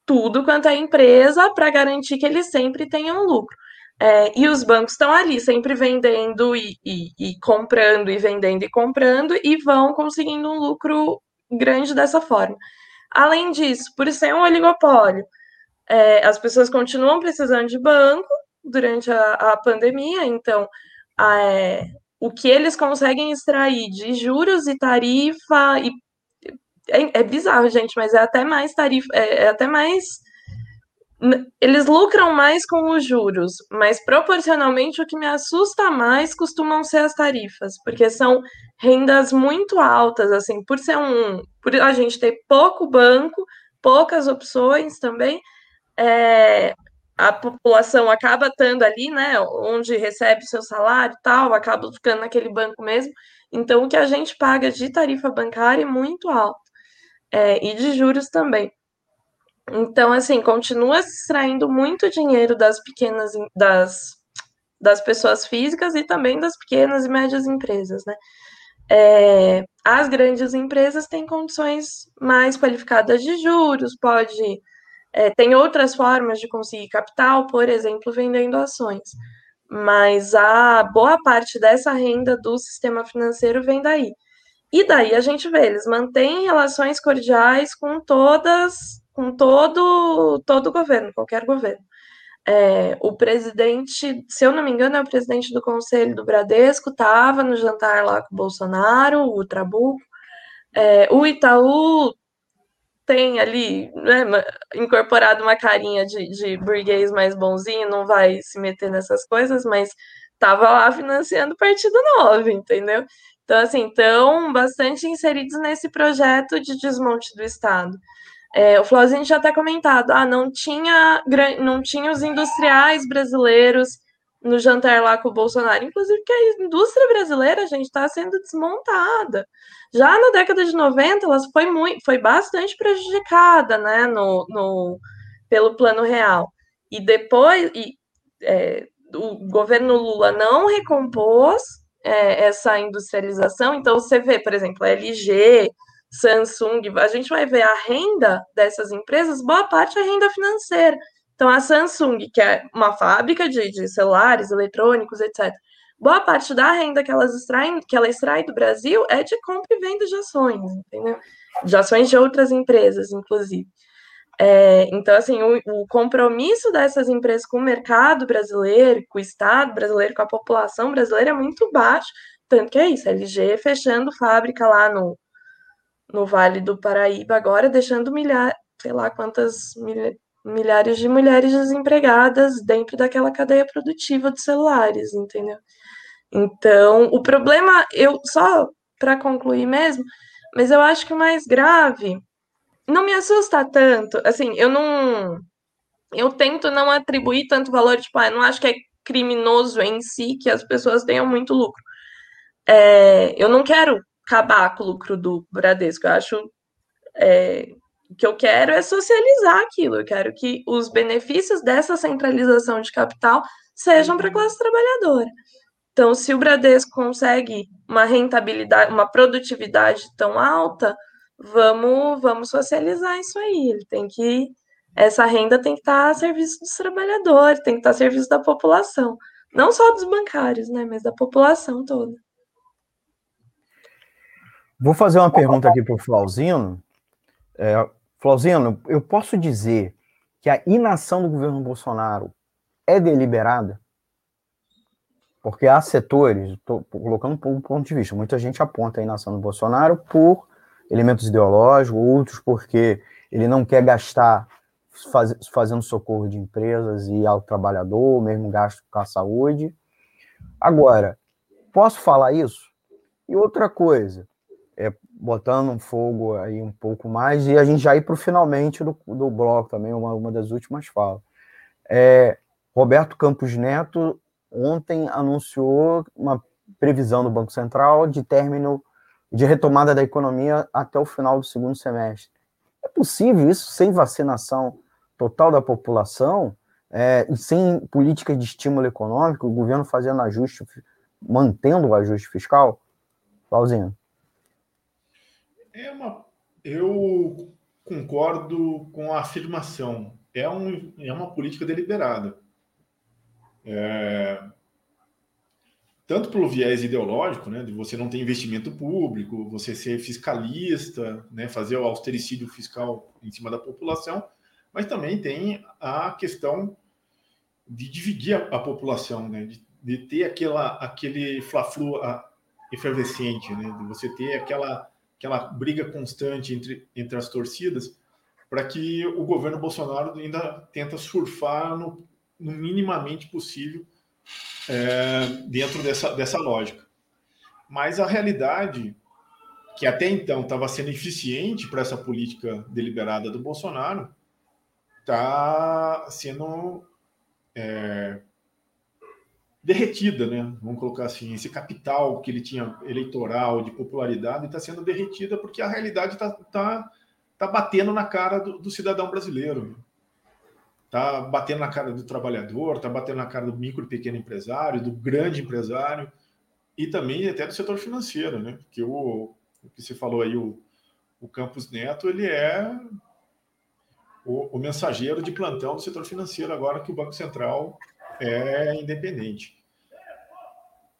tudo quanto é empresa para garantir que eles sempre tenham lucro. É, e os bancos estão ali, sempre vendendo e, e, e, comprando, e vendendo e comprando, e vão conseguindo um lucro grande dessa forma. Além disso, por ser um oligopólio, é, as pessoas continuam precisando de banco durante a, a pandemia, então é, o que eles conseguem extrair de juros e tarifa e é, é bizarro, gente, mas é até mais tarifa, é, é até mais. Eles lucram mais com os juros, mas proporcionalmente o que me assusta mais costumam ser as tarifas, porque são rendas muito altas, assim, por ser um. Por a gente ter pouco banco, poucas opções também, é, a população acaba estando ali, né, onde recebe seu salário e tal, acaba ficando naquele banco mesmo. Então, o que a gente paga de tarifa bancária é muito alto é, e de juros também. Então, assim, continua se extraindo muito dinheiro das pequenas, das, das pessoas físicas e também das pequenas e médias empresas, né? É, as grandes empresas têm condições mais qualificadas de juros, pode é, tem outras formas de conseguir capital, por exemplo, vendendo ações. Mas a boa parte dessa renda do sistema financeiro vem daí. E daí a gente vê, eles mantêm relações cordiais com todas, com todo, todo governo, qualquer governo. É, o presidente, se eu não me engano, é o presidente do conselho do Bradesco, estava no jantar lá com o Bolsonaro, o Trabuco. É, o Itaú tem ali né, incorporado uma carinha de, de burguês mais bonzinho, não vai se meter nessas coisas, mas estava lá financiando o Partido Novo, entendeu? Então, assim, estão bastante inseridos nesse projeto de desmonte do Estado. É, o Flauzinho já até comentado, ah, não tinha, não tinha os industriais brasileiros no jantar lá com o Bolsonaro, inclusive que a indústria brasileira, gente, está sendo desmontada. Já na década de 90, ela foi, muito, foi bastante prejudicada, né, no, no, pelo plano real. E depois, e, é, o governo Lula não recompôs é, essa industrialização. Então, você vê, por exemplo, LG, Samsung, a gente vai ver a renda dessas empresas, boa parte é renda financeira. Então, a Samsung, que é uma fábrica de, de celulares, eletrônicos, etc., boa parte da renda que elas extraem, que ela extrai do Brasil é de compra e venda de ações, entendeu? De ações de outras empresas, inclusive. É, então, assim, o, o, compromisso dessas empresas com o mercado brasileiro, com o Estado brasileiro, com a população brasileira é muito baixo. Tanto que é isso, a LG fechando fábrica lá no, no Vale do Paraíba agora, deixando milhar, sei lá quantas, milhares de mulheres desempregadas dentro daquela cadeia produtiva de celulares, entendeu? Então, o problema, eu só para concluir mesmo, mas eu acho que o mais grave não me assusta tanto, assim, eu não eu tento não atribuir tanto valor, tipo, ah, eu não acho que é criminoso em si que as pessoas tenham muito lucro. É, eu não quero acabar com o lucro do Bradesco, eu acho é, o que eu quero é socializar aquilo, eu quero que os benefícios dessa centralização de capital sejam para a classe trabalhadora. Então, se o Bradesco consegue uma rentabilidade, uma produtividade tão alta, vamos, vamos socializar isso aí. Ele tem que essa renda tem que estar a serviço dos trabalhadores, tem que estar a serviço da população, não só dos bancários, né, mas da população toda. Vou fazer uma pergunta aqui para o Flauzino. É, Flauzino, eu posso dizer que a inação do governo Bolsonaro é deliberada? Porque há setores, estou colocando por um ponto de vista, muita gente aponta a inação do Bolsonaro por elementos ideológicos, outros porque ele não quer gastar faz, fazendo socorro de empresas e ao trabalhador, mesmo gasto com a saúde. Agora, posso falar isso? E outra coisa, é, botando fogo aí um pouco mais, e a gente já ir para o finalmente do, do bloco também, uma, uma das últimas falas. É, Roberto Campos Neto ontem anunciou uma previsão do Banco Central de término de retomada da economia até o final do segundo semestre. É possível isso sem vacinação total da população, é, sem política de estímulo econômico, o governo fazendo ajuste, mantendo o ajuste fiscal? Pauzinho. É uma, eu concordo com a afirmação. É, um, é uma política deliberada. É, tanto pelo viés ideológico, né, de você não ter investimento público, você ser fiscalista, né, fazer o austericídio fiscal em cima da população, mas também tem a questão de dividir a, a população, né? de, de, ter aquela, aquele fla-flu efervescente, né? de você ter aquela, aquela briga constante entre, entre as torcidas, para que o governo Bolsonaro ainda tenta surfar no, no minimamente possível é, dentro dessa, dessa lógica. Mas a realidade, que até então estava sendo eficiente para essa política deliberada do Bolsonaro, está sendo é, derretida, né? Vamos colocar assim, esse capital que ele tinha eleitoral de popularidade está sendo derretida porque a realidade está tá, tá batendo na cara do, do cidadão brasileiro. Está batendo na cara do trabalhador, está batendo na cara do micro e pequeno empresário, do grande empresário e também até do setor financeiro, né? Porque o, o que você falou aí, o, o Campos Neto, ele é o, o, mensageiro de plantão do setor financeiro, agora que o Banco Central é independente.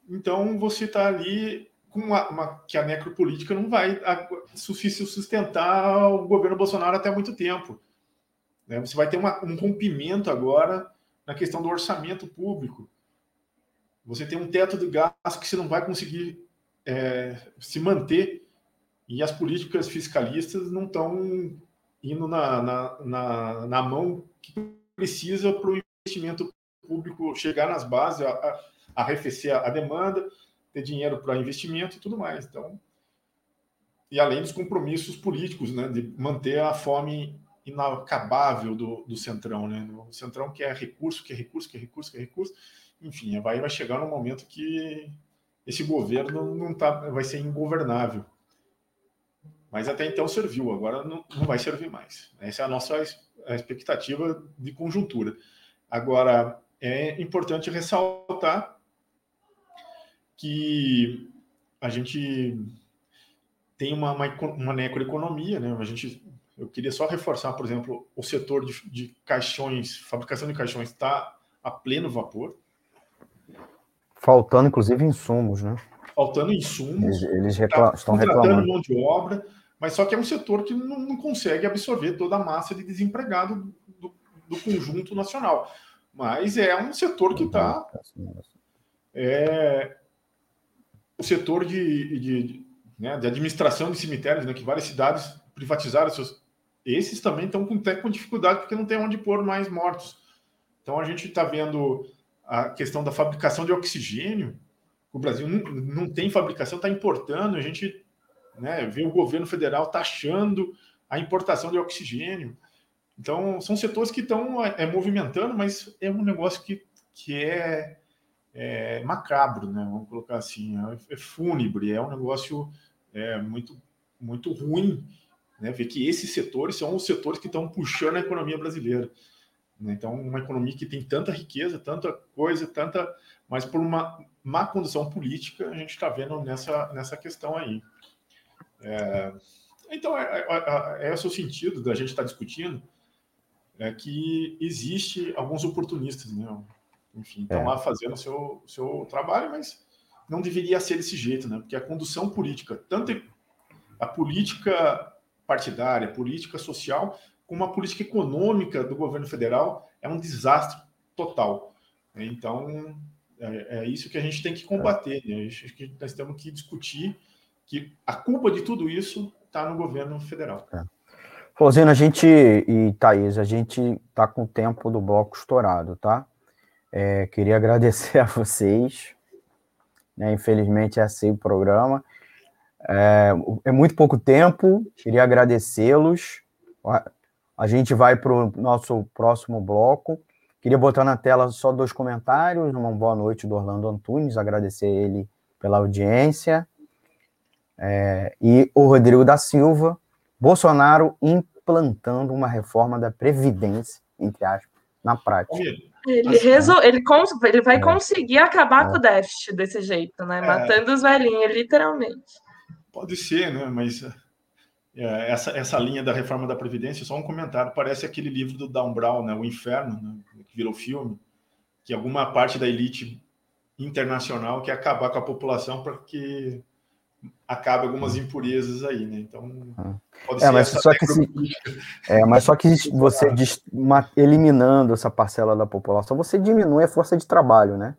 Então, você está ali com uma, uma, que a necropolítica não vai sustentar o governo Bolsonaro até muito tempo. Né? Você vai ter uma, um rompimento agora na questão do orçamento público. Você tem um teto de gasto que você não vai conseguir é, se manter e as políticas fiscalistas não estão indo na, na, na, na mão que precisa para o investimento público chegar nas bases, a, a, arrefecer a demanda, ter dinheiro para investimento e tudo mais. Então, e além dos compromissos políticos, né, de manter a fome inacabável do, do Centrão, né? O Centrão quer recurso, quer recurso, quer recurso, quer recurso. Enfim, vai, vai chegar num momento que esse governo não tá, vai ser ingovernável. Mas até então serviu, agora não, não vai servir mais. Essa é a nossa expectativa de conjuntura. Agora, é importante ressaltar que a gente tem uma, uma, uma necroeconomia, né? A gente, eu queria só reforçar, por exemplo, o setor de, de caixões, fabricação de caixões está a pleno vapor. Faltando, inclusive, insumos, né? Faltando insumos. Eles, eles recla tá estão reclamando. mão de obra mas só que é um setor que não, não consegue absorver toda a massa de desempregado do, do, conjunto nacional. Mas é um setor que está. É, o setor de, de, de, né, de, administração de cemitérios, né, que várias cidades privatizaram seus, esses também estão com, com dificuldade porque não tem onde pôr mais mortos. Então a gente está vendo a questão da fabricação de oxigênio. O Brasil não, não tem fabricação, está importando. A gente né, vê o governo federal taxando a importação de oxigênio. Então, são setores que estão é, movimentando, mas é um negócio que, que é, é macabro, né? Vamos colocar assim, é, é fúnebre, é um negócio é, muito, muito ruim, né? Ver que esses setores são os setores que estão puxando a economia brasileira. Né? Então, uma economia que tem tanta riqueza, tanta coisa, tanta, mas por uma má condução política, a gente está vendo nessa, nessa questão aí. É, então, é, é, é, esse o sentido da gente estar tá discutindo, é que existe alguns oportunistas, né? Enfim, estão é. lá fazendo o seu, seu trabalho, mas não deveria ser desse jeito, né? Porque a condução política, tanto a política partidária, política social, como a política econômica do governo federal é um desastre total. Então, é, é isso que a gente tem que combater. Né? Acho que nós temos que discutir que a culpa de tudo isso está no governo federal. É. Rosina, a gente e Thaís, a gente está com o tempo do bloco estourado, tá? É, queria <laughs> agradecer a vocês. Né? Infelizmente, é assim o programa. É, é muito pouco tempo, queria agradecê-los. A gente vai para o nosso próximo bloco. Queria botar na tela só dois comentários. Uma boa noite do Orlando Antunes, agradecer ele pela audiência. É, e o Rodrigo da Silva, Bolsonaro implantando uma reforma da Previdência, entre aspas, na prática. Ele, resol... ele, cons... ele vai é. conseguir acabar é. com o déficit desse jeito, né? É. Matando os velhinhos, literalmente. Pode ser, né? Mas é, essa, essa linha da reforma da Previdência, só um comentário, parece aquele livro do Dan Brown, né? O Inferno, né? que virou filme, que alguma parte da elite internacional quer acabar com a população para que acabe algumas impurezas aí, né? Então, pode é, ser mas só que se, é, mas só que você eliminando essa parcela da população, você diminui a força de trabalho, né?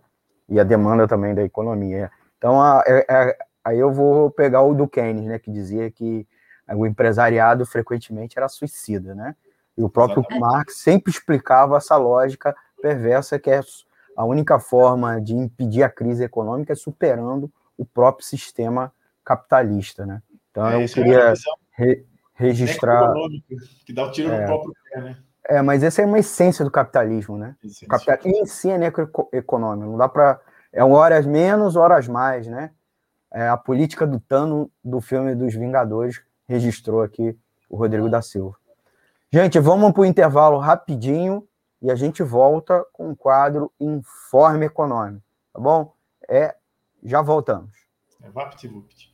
E a demanda também da economia. Então, a, a, é, é, aí eu vou pegar o do Keynes, né? Que dizia que o empresariado frequentemente era suicida, né? E o próprio Exatamente. Marx sempre explicava essa lógica perversa que é a única forma de impedir a crise econômica é superando o próprio sistema capitalista, né? Então é, eu queria é re registrar que dá o tiro é, no próprio pé, né? É, mas essa é uma essência do capitalismo, né? O capitalismo em si é necroeconômico, não dá para é horas menos, horas mais, né? É a política do Tano do filme dos Vingadores registrou aqui o Rodrigo da Silva. Gente, vamos para o intervalo rapidinho e a gente volta com o quadro Informe Econômico, tá bom? É, já voltamos. É VaptVupt.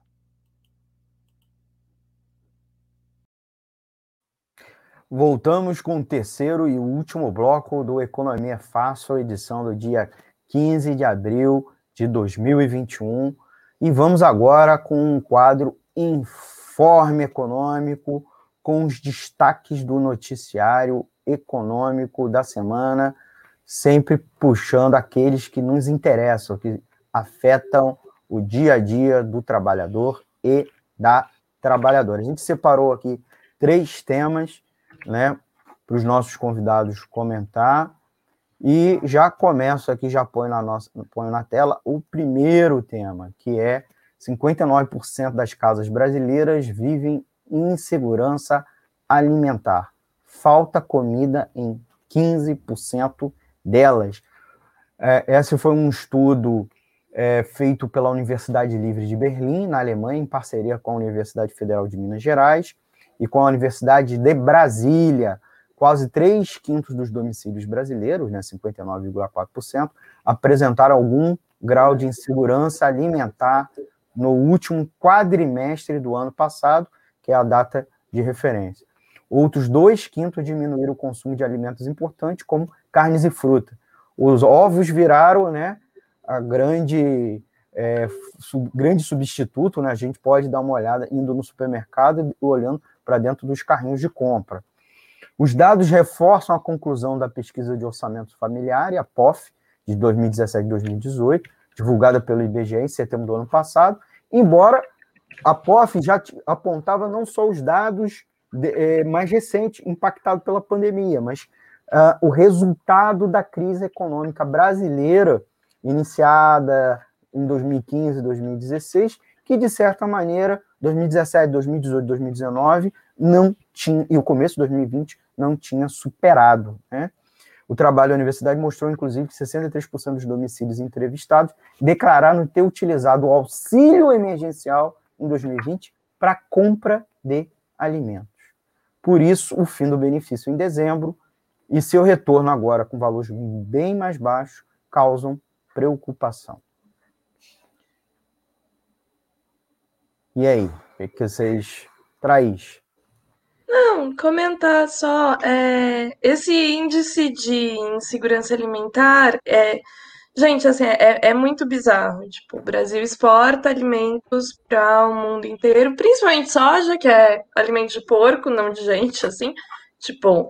Voltamos com o terceiro e último bloco do Economia Fácil, edição do dia 15 de abril de 2021. E vamos agora com um quadro Informe Econômico, com os destaques do noticiário econômico da semana, sempre puxando aqueles que nos interessam, que afetam o dia a dia do trabalhador e da trabalhadora. A gente separou aqui três temas, né, para os nossos convidados comentar. E já começo aqui, já põe na, nossa, põe na tela o primeiro tema, que é 59% das casas brasileiras vivem em insegurança alimentar falta comida em 15% delas. É, esse foi um estudo é, feito pela Universidade Livre de Berlim, na Alemanha, em parceria com a Universidade Federal de Minas Gerais e com a Universidade de Brasília. Quase três quintos dos domicílios brasileiros, né, 59,4%, apresentaram algum grau de insegurança alimentar no último quadrimestre do ano passado, que é a data de referência. Outros dois quintos diminuíram o consumo de alimentos importantes, como carnes e fruta. Os ovos viraram né, a grande, é, sub, grande substituto, né? A gente pode dar uma olhada indo no supermercado e olhando para dentro dos carrinhos de compra. Os dados reforçam a conclusão da pesquisa de orçamento familiar, a POF, de 2017 e 2018, divulgada pelo IBGE em setembro do ano passado, embora a POF já apontava não só os dados de, é, mais recentes impactados pela pandemia, mas uh, o resultado da crise econômica brasileira iniciada em 2015, 2016, que de certa maneira 2017, 2018, 2019 não tinha e o começo de 2020 não tinha superado, né? O trabalho da universidade mostrou, inclusive, que 63% dos domicílios entrevistados declararam ter utilizado o auxílio emergencial em 2020 para compra de alimentos. Por isso, o fim do benefício em dezembro e seu retorno agora com valores bem mais baixos causam preocupação. E aí, o que, que vocês traz? Não, comentar só. É, esse índice de insegurança alimentar é. Gente, assim, é, é muito bizarro. Tipo, o Brasil exporta alimentos para o mundo inteiro, principalmente soja, que é alimento de porco, não de gente, assim. Tipo,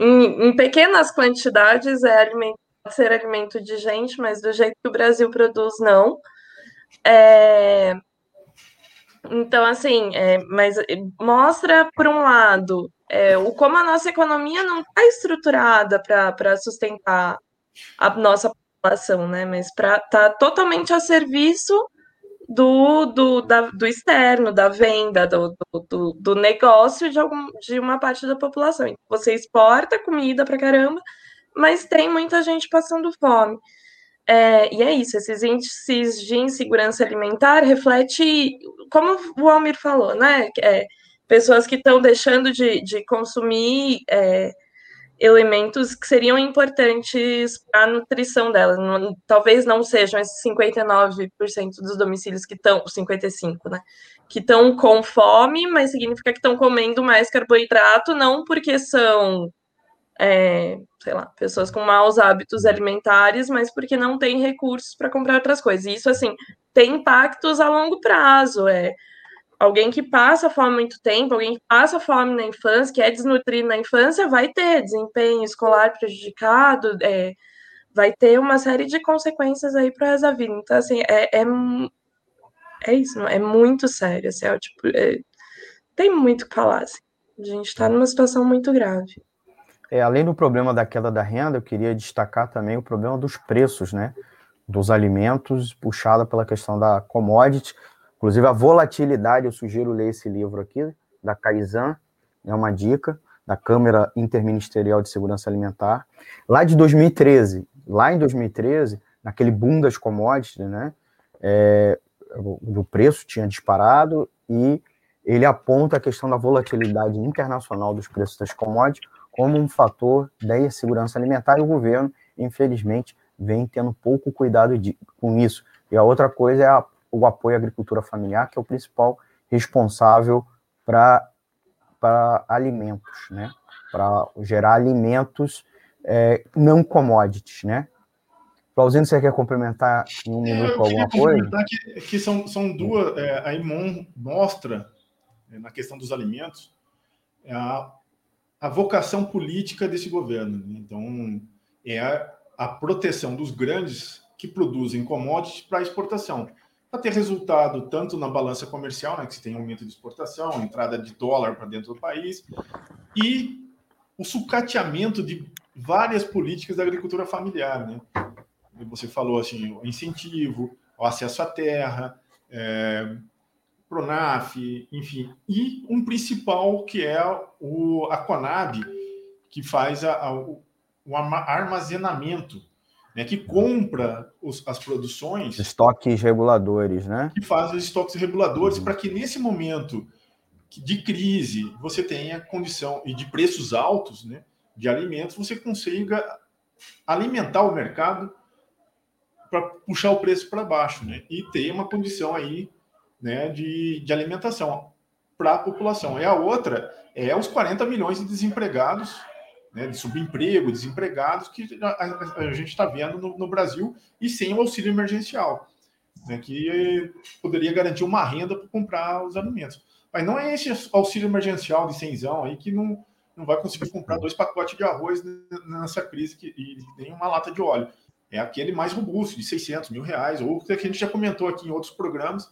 em, em pequenas quantidades é alimento ser alimento de gente, mas do jeito que o Brasil produz, não. É... Então, assim, é, mas mostra, por um lado, é, o como a nossa economia não está estruturada para sustentar a nossa população, né? Mas para tá totalmente a serviço do, do, da, do externo, da venda, do, do, do, negócio de, algum, de uma parte da população. Você exporta comida para caramba, mas tem muita gente passando fome. É, e é isso, esses índices de insegurança alimentar reflete, como o Almir falou, né? É, pessoas que estão deixando de, de consumir é, elementos que seriam importantes para a nutrição delas. Não, talvez não sejam esses 59% dos domicílios que estão, 55%, né? Que estão com fome, mas significa que estão comendo mais carboidrato, não porque são é, sei lá, pessoas com maus hábitos alimentares, mas porque não tem recursos para comprar outras coisas. E isso, assim, tem impactos a longo prazo. É alguém que passa fome muito tempo, alguém que passa fome na infância, que é desnutrido na infância, vai ter desempenho escolar prejudicado, é, vai ter uma série de consequências aí para essa vida. Então, assim, é, é, é isso, é muito sério. Assim, é, tipo, é, tem muito o que falar. Assim. A gente está numa situação muito grave. É, além do problema da queda da renda, eu queria destacar também o problema dos preços, né? Dos alimentos, puxada pela questão da commodity. Inclusive, a volatilidade, eu sugiro ler esse livro aqui, da Kaizen, é uma dica, da Câmara Interministerial de Segurança Alimentar. Lá de 2013, lá em 2013, naquele boom das commodities, né? É, o preço tinha disparado e ele aponta a questão da volatilidade internacional dos preços das commodities como um fator da insegurança alimentar e o governo, infelizmente, vem tendo pouco cuidado de, com isso. E a outra coisa é a, o apoio à agricultura familiar, que é o principal responsável para alimentos, né? Para gerar alimentos é, não commodities, né? Clausino, você quer complementar em um minuto com alguma coisa? Que, que são, são duas, é, a IMON mostra, é, na questão dos alimentos, é a a vocação política desse governo. Né? Então, é a, a, proteção dos grandes que produzem commodities para exportação, para ter resultado tanto na balança comercial, né, que se tem aumento de exportação, entrada de dólar para dentro do país, e o sucateamento de várias políticas da agricultura familiar. Né? Você falou assim, o incentivo, o acesso à terra, é, Pronaf, enfim, e um principal que é o, a Conab, que faz a, a, o armazenamento né, que compra os, as produções. Estoques reguladores, né? Que faz os estoques reguladores uhum. para que nesse momento de crise você tenha condição e de preços altos né, de alimentos, você consiga alimentar o mercado para puxar o preço para baixo né, e ter uma condição aí né, de, de alimentação para a população. E a outra é os 40 milhões de desempregados né, de subemprego, desempregados, que a, a, a gente está vendo no, no, Brasil, e sem o auxílio emergencial, né, que poderia garantir uma renda para comprar os alimentos. Mas não é esse auxílio emergencial de cenzão aí que não, não vai conseguir comprar dois pacotes de arroz nessa crise que, e nem uma lata de óleo. É aquele mais robusto, de 600 mil reais, ou que a gente já comentou aqui em outros programas,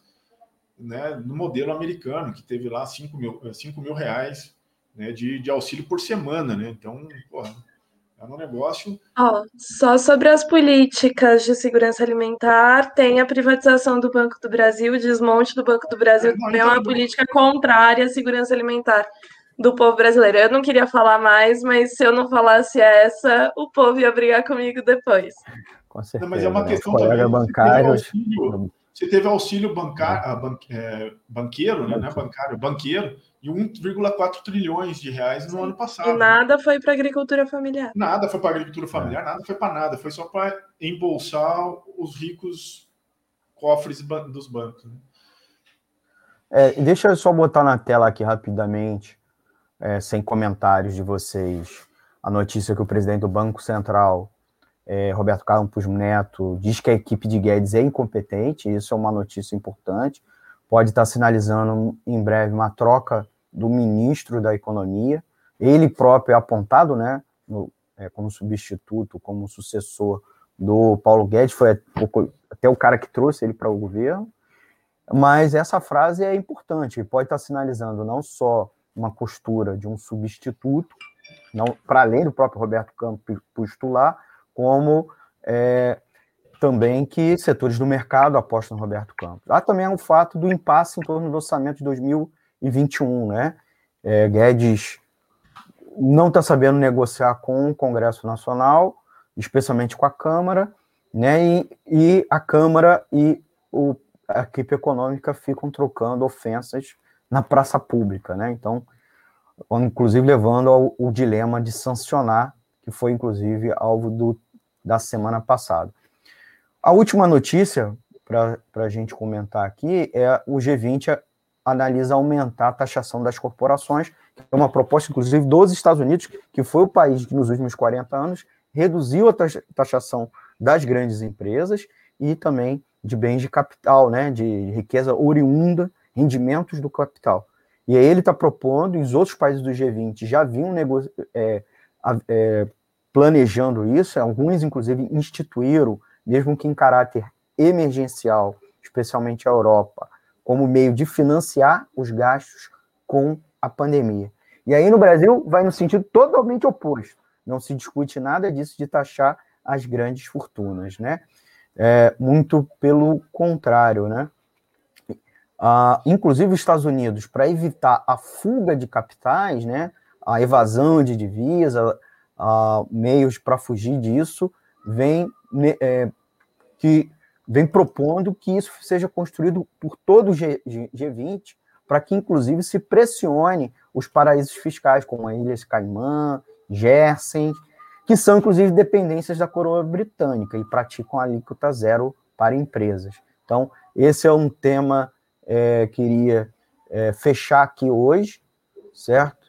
né, no modelo americano, que teve lá 5 mil, 5 mil reais né, de, de auxílio por semana, né? Então, porra, é um negócio. Oh, só sobre as políticas de segurança alimentar, tem a privatização do Banco do Brasil, o desmonte do Banco do Brasil, é, também é uma política contrária à segurança alimentar do povo brasileiro. Eu não queria falar mais, mas se eu não falasse essa, o povo ia brigar comigo depois. Com certeza. Não, mas é uma né? questão também. Bancários... Você teve auxílio bancar, ban, é, banqueiro, né, né? Bancário, banqueiro, e 1,4 trilhões de reais no Sim. ano passado. E nada foi para agricultura familiar. Nada foi para agricultura familiar, é. nada foi para nada, foi só para embolsar os ricos cofres dos bancos. Né? É, deixa eu só botar na tela aqui rapidamente, é, sem comentários de vocês, a notícia que o presidente do Banco Central é, Roberto Campos Neto diz que a equipe de Guedes é incompetente, isso é uma notícia importante. Pode estar sinalizando em breve uma troca do ministro da Economia. Ele próprio é apontado né, no, é, como substituto, como sucessor do Paulo Guedes, foi até o cara que trouxe ele para o governo. Mas essa frase é importante, pode estar sinalizando não só uma postura de um substituto, não para além do próprio Roberto Campos postular, como é, também que setores do mercado apostam no Roberto Campos. Há também o fato do impasse em torno do orçamento de 2021, né? É, Guedes não está sabendo negociar com o Congresso Nacional, especialmente com a Câmara, né? E, e a Câmara e o, a equipe econômica ficam trocando ofensas na praça pública, né? Então, inclusive levando ao, dilema de sancionar, que foi inclusive alvo do da semana passada. A última notícia para a gente comentar aqui é o G20 analisa aumentar a taxação das corporações, é uma proposta, inclusive, dos Estados Unidos, que foi o país que, nos últimos 40 anos, reduziu a taxação das grandes empresas e também de bens de capital, né, de riqueza oriunda, rendimentos do capital. E aí ele está propondo, e os outros países do G20 já vinham é, é, planejando isso, alguns inclusive instituíram, mesmo que em caráter emergencial, especialmente a Europa, como meio de financiar os gastos com a pandemia. E aí no Brasil vai no sentido totalmente oposto. Não se discute nada disso de taxar as grandes fortunas, né? É, muito pelo contrário, né? Ah, inclusive os Estados Unidos, para evitar a fuga de capitais, né, a evasão de divisa, uh, meios para fugir disso, vem, é, que, vem propondo que isso seja construído por todo o G, G, G20, para que, inclusive, se pressione os paraísos fiscais, como a Ilhas Caimã, Gersen, que são, inclusive, dependências da coroa britânica e praticam alíquota zero para empresas. Então, esse é um tema é, que queria é, fechar aqui hoje, certo?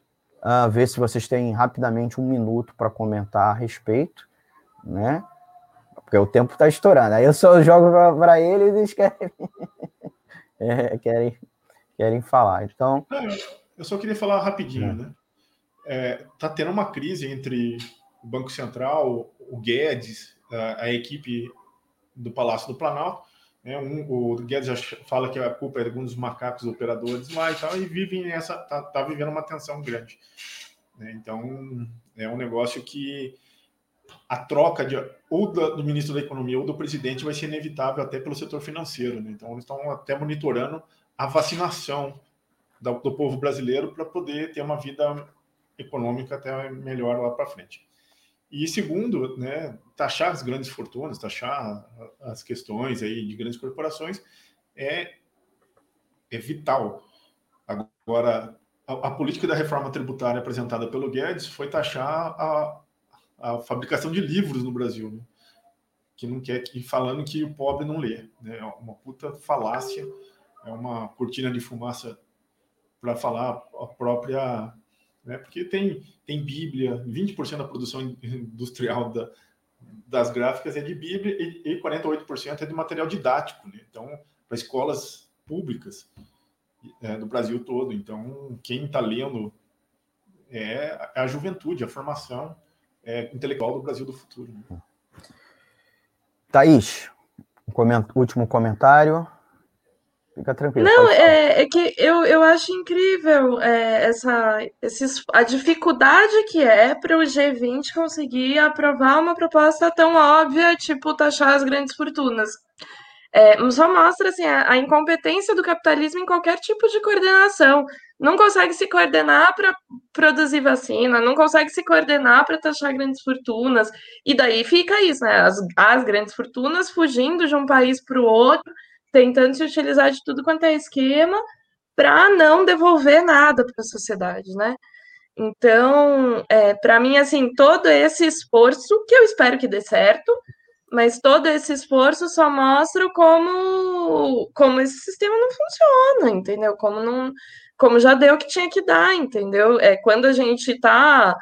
Uh, ver se vocês têm rapidamente um minuto para comentar a respeito, né? Porque o tempo está estourando. Aí eu só jogo para eles e eles querem, <laughs> é, querem, querem falar. Então. Eu só queria falar rapidinho, é. né? É, tá tendo uma crise entre o Banco Central, o Guedes, a, a equipe do Palácio do Planalto, né? Um, o Guedes já fala que a culpa é de alguns macacos operadores lá e tal, e vivem nessa, tá, tá vivendo uma tensão grande. Né? Então, é um negócio que a troca de, ou do, do, ministro da Economia ou do presidente vai ser inevitável até pelo setor financeiro. Né? Então, eles estão até monitorando a vacinação do, do povo brasileiro para poder ter uma vida econômica até melhor lá para frente. E segundo, né, taxar as grandes fortunas, taxar as questões aí de grandes corporações é, é vital. Agora, a, a, política da reforma tributária apresentada pelo Guedes foi taxar a, a fabricação de livros no Brasil, né? que não quer que falando que o pobre não lê, né? É uma puta falácia, é uma cortina de fumaça para falar a própria, né? Porque tem tem Bíblia, 20% da produção industrial da, das gráficas é de Bíblia e, e 48% é de material didático, né? Então, para escolas públicas é, do Brasil todo. Então, quem está lendo é a juventude, a formação é, intelectual do Brasil do futuro. Né? Thaís, um último comentário. Fica tranquilo. Não, é, é, que eu, eu acho incrível é, essa, esses, a dificuldade que é para o G20 conseguir aprovar uma proposta tão óbvia, tipo taxar as grandes fortunas. É, só mostra assim, a, a, incompetência do capitalismo em qualquer tipo de coordenação. Não consegue se coordenar para produzir vacina, não consegue se coordenar para taxar grandes fortunas. E daí fica isso, né? As, as grandes fortunas fugindo de um país para o outro, tentando se utilizar de tudo quanto é esquema para não devolver nada para a sociedade, né? Então, é, para mim, assim, todo esse esforço, que eu espero que dê certo, mas todo esse esforço só mostra como, como esse sistema não funciona, entendeu? Como não, como já deu o que tinha que dar, entendeu? É quando a gente está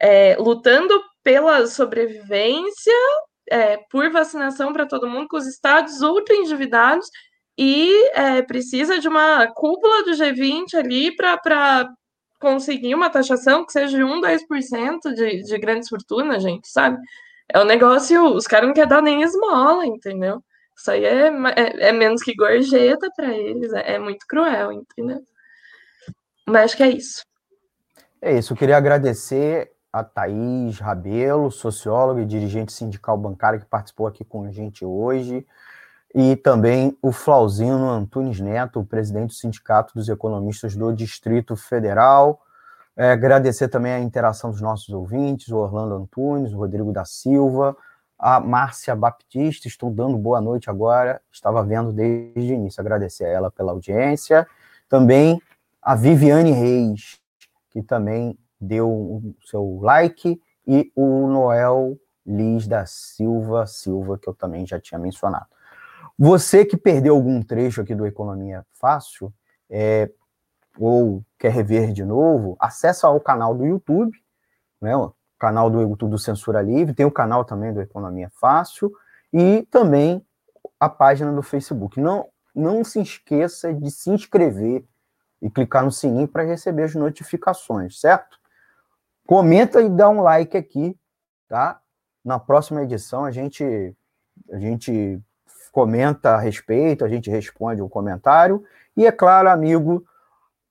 é, lutando pela sobrevivência, é, por vacinação para todo mundo, com os estados ultra endividados e é, precisa de uma cúpula do G20 ali para conseguir uma taxação que seja de 1, 2% de, de grandes fortunas, gente, sabe? É um negócio, os caras não querem dar nem esmola, entendeu? Isso aí é, é, é menos que gorjeta para eles, é, é, muito cruel, entendeu? Mas acho que é isso. É isso, eu queria agradecer a Thaís Rabelo, socióloga e dirigente sindical bancária que participou aqui com a gente hoje, e também o Flauzino Antunes Neto, presidente do Sindicato dos Economistas do Distrito Federal. É, agradecer também a interação dos nossos ouvintes, o Orlando Antunes, o Rodrigo da Silva, a Márcia Baptista, estou dando boa noite agora, estava vendo desde o início, agradecer a ela pela audiência. Também a Viviane Reis, que também deu o seu like, e o Noel Liz da Silva Silva, que eu também já tinha mencionado. Você que perdeu algum trecho aqui do Economia Fácil, é, ou quer rever de novo, acessa ao canal do YouTube, né, o canal do YouTube do Censura Livre, tem o canal também do Economia Fácil e também a página do Facebook. Não, não se esqueça de se inscrever e clicar no sininho para receber as notificações, certo? Comenta e dá um like aqui, tá? Na próxima edição a gente a gente comenta a respeito, a gente responde o um comentário e é claro, amigo,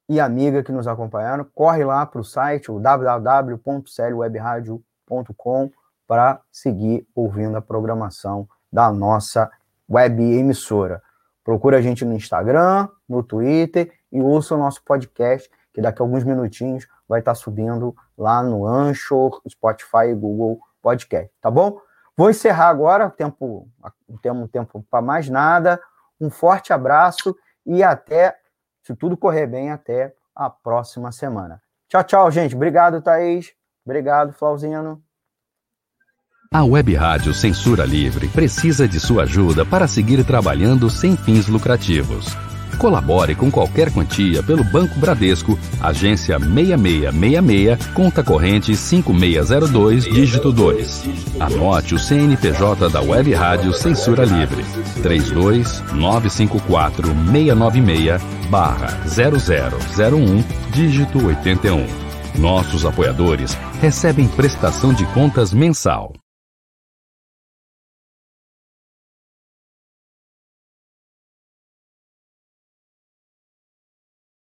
e amiga que nos acompanharam, corre lá para o site, o www.clwebradio.com, para seguir ouvindo a programação da nossa web emissora. Procura a gente no Instagram, no Twitter e ouça o nosso podcast, que daqui a alguns minutinhos vai estar subindo lá no Anchor, Spotify e Google Podcast, tá bom? Vou encerrar agora, tempo, não temos tempo para mais nada. Um forte abraço e até se tudo correr bem, até a próxima semana. Tchau, tchau, gente. Obrigado, Thaís. Obrigado, Flauzino. A Web Rádio Censura Livre precisa de sua ajuda para seguir trabalhando sem fins lucrativos. Colabore com qualquer quantia pelo Banco Bradesco, agência 6666, conta corrente 5602, dígito 2. Anote o CNPJ da Web Rádio Censura Livre, 32954 696 barra 0001, dígito 81. Nossos apoiadores recebem prestação de contas mensal.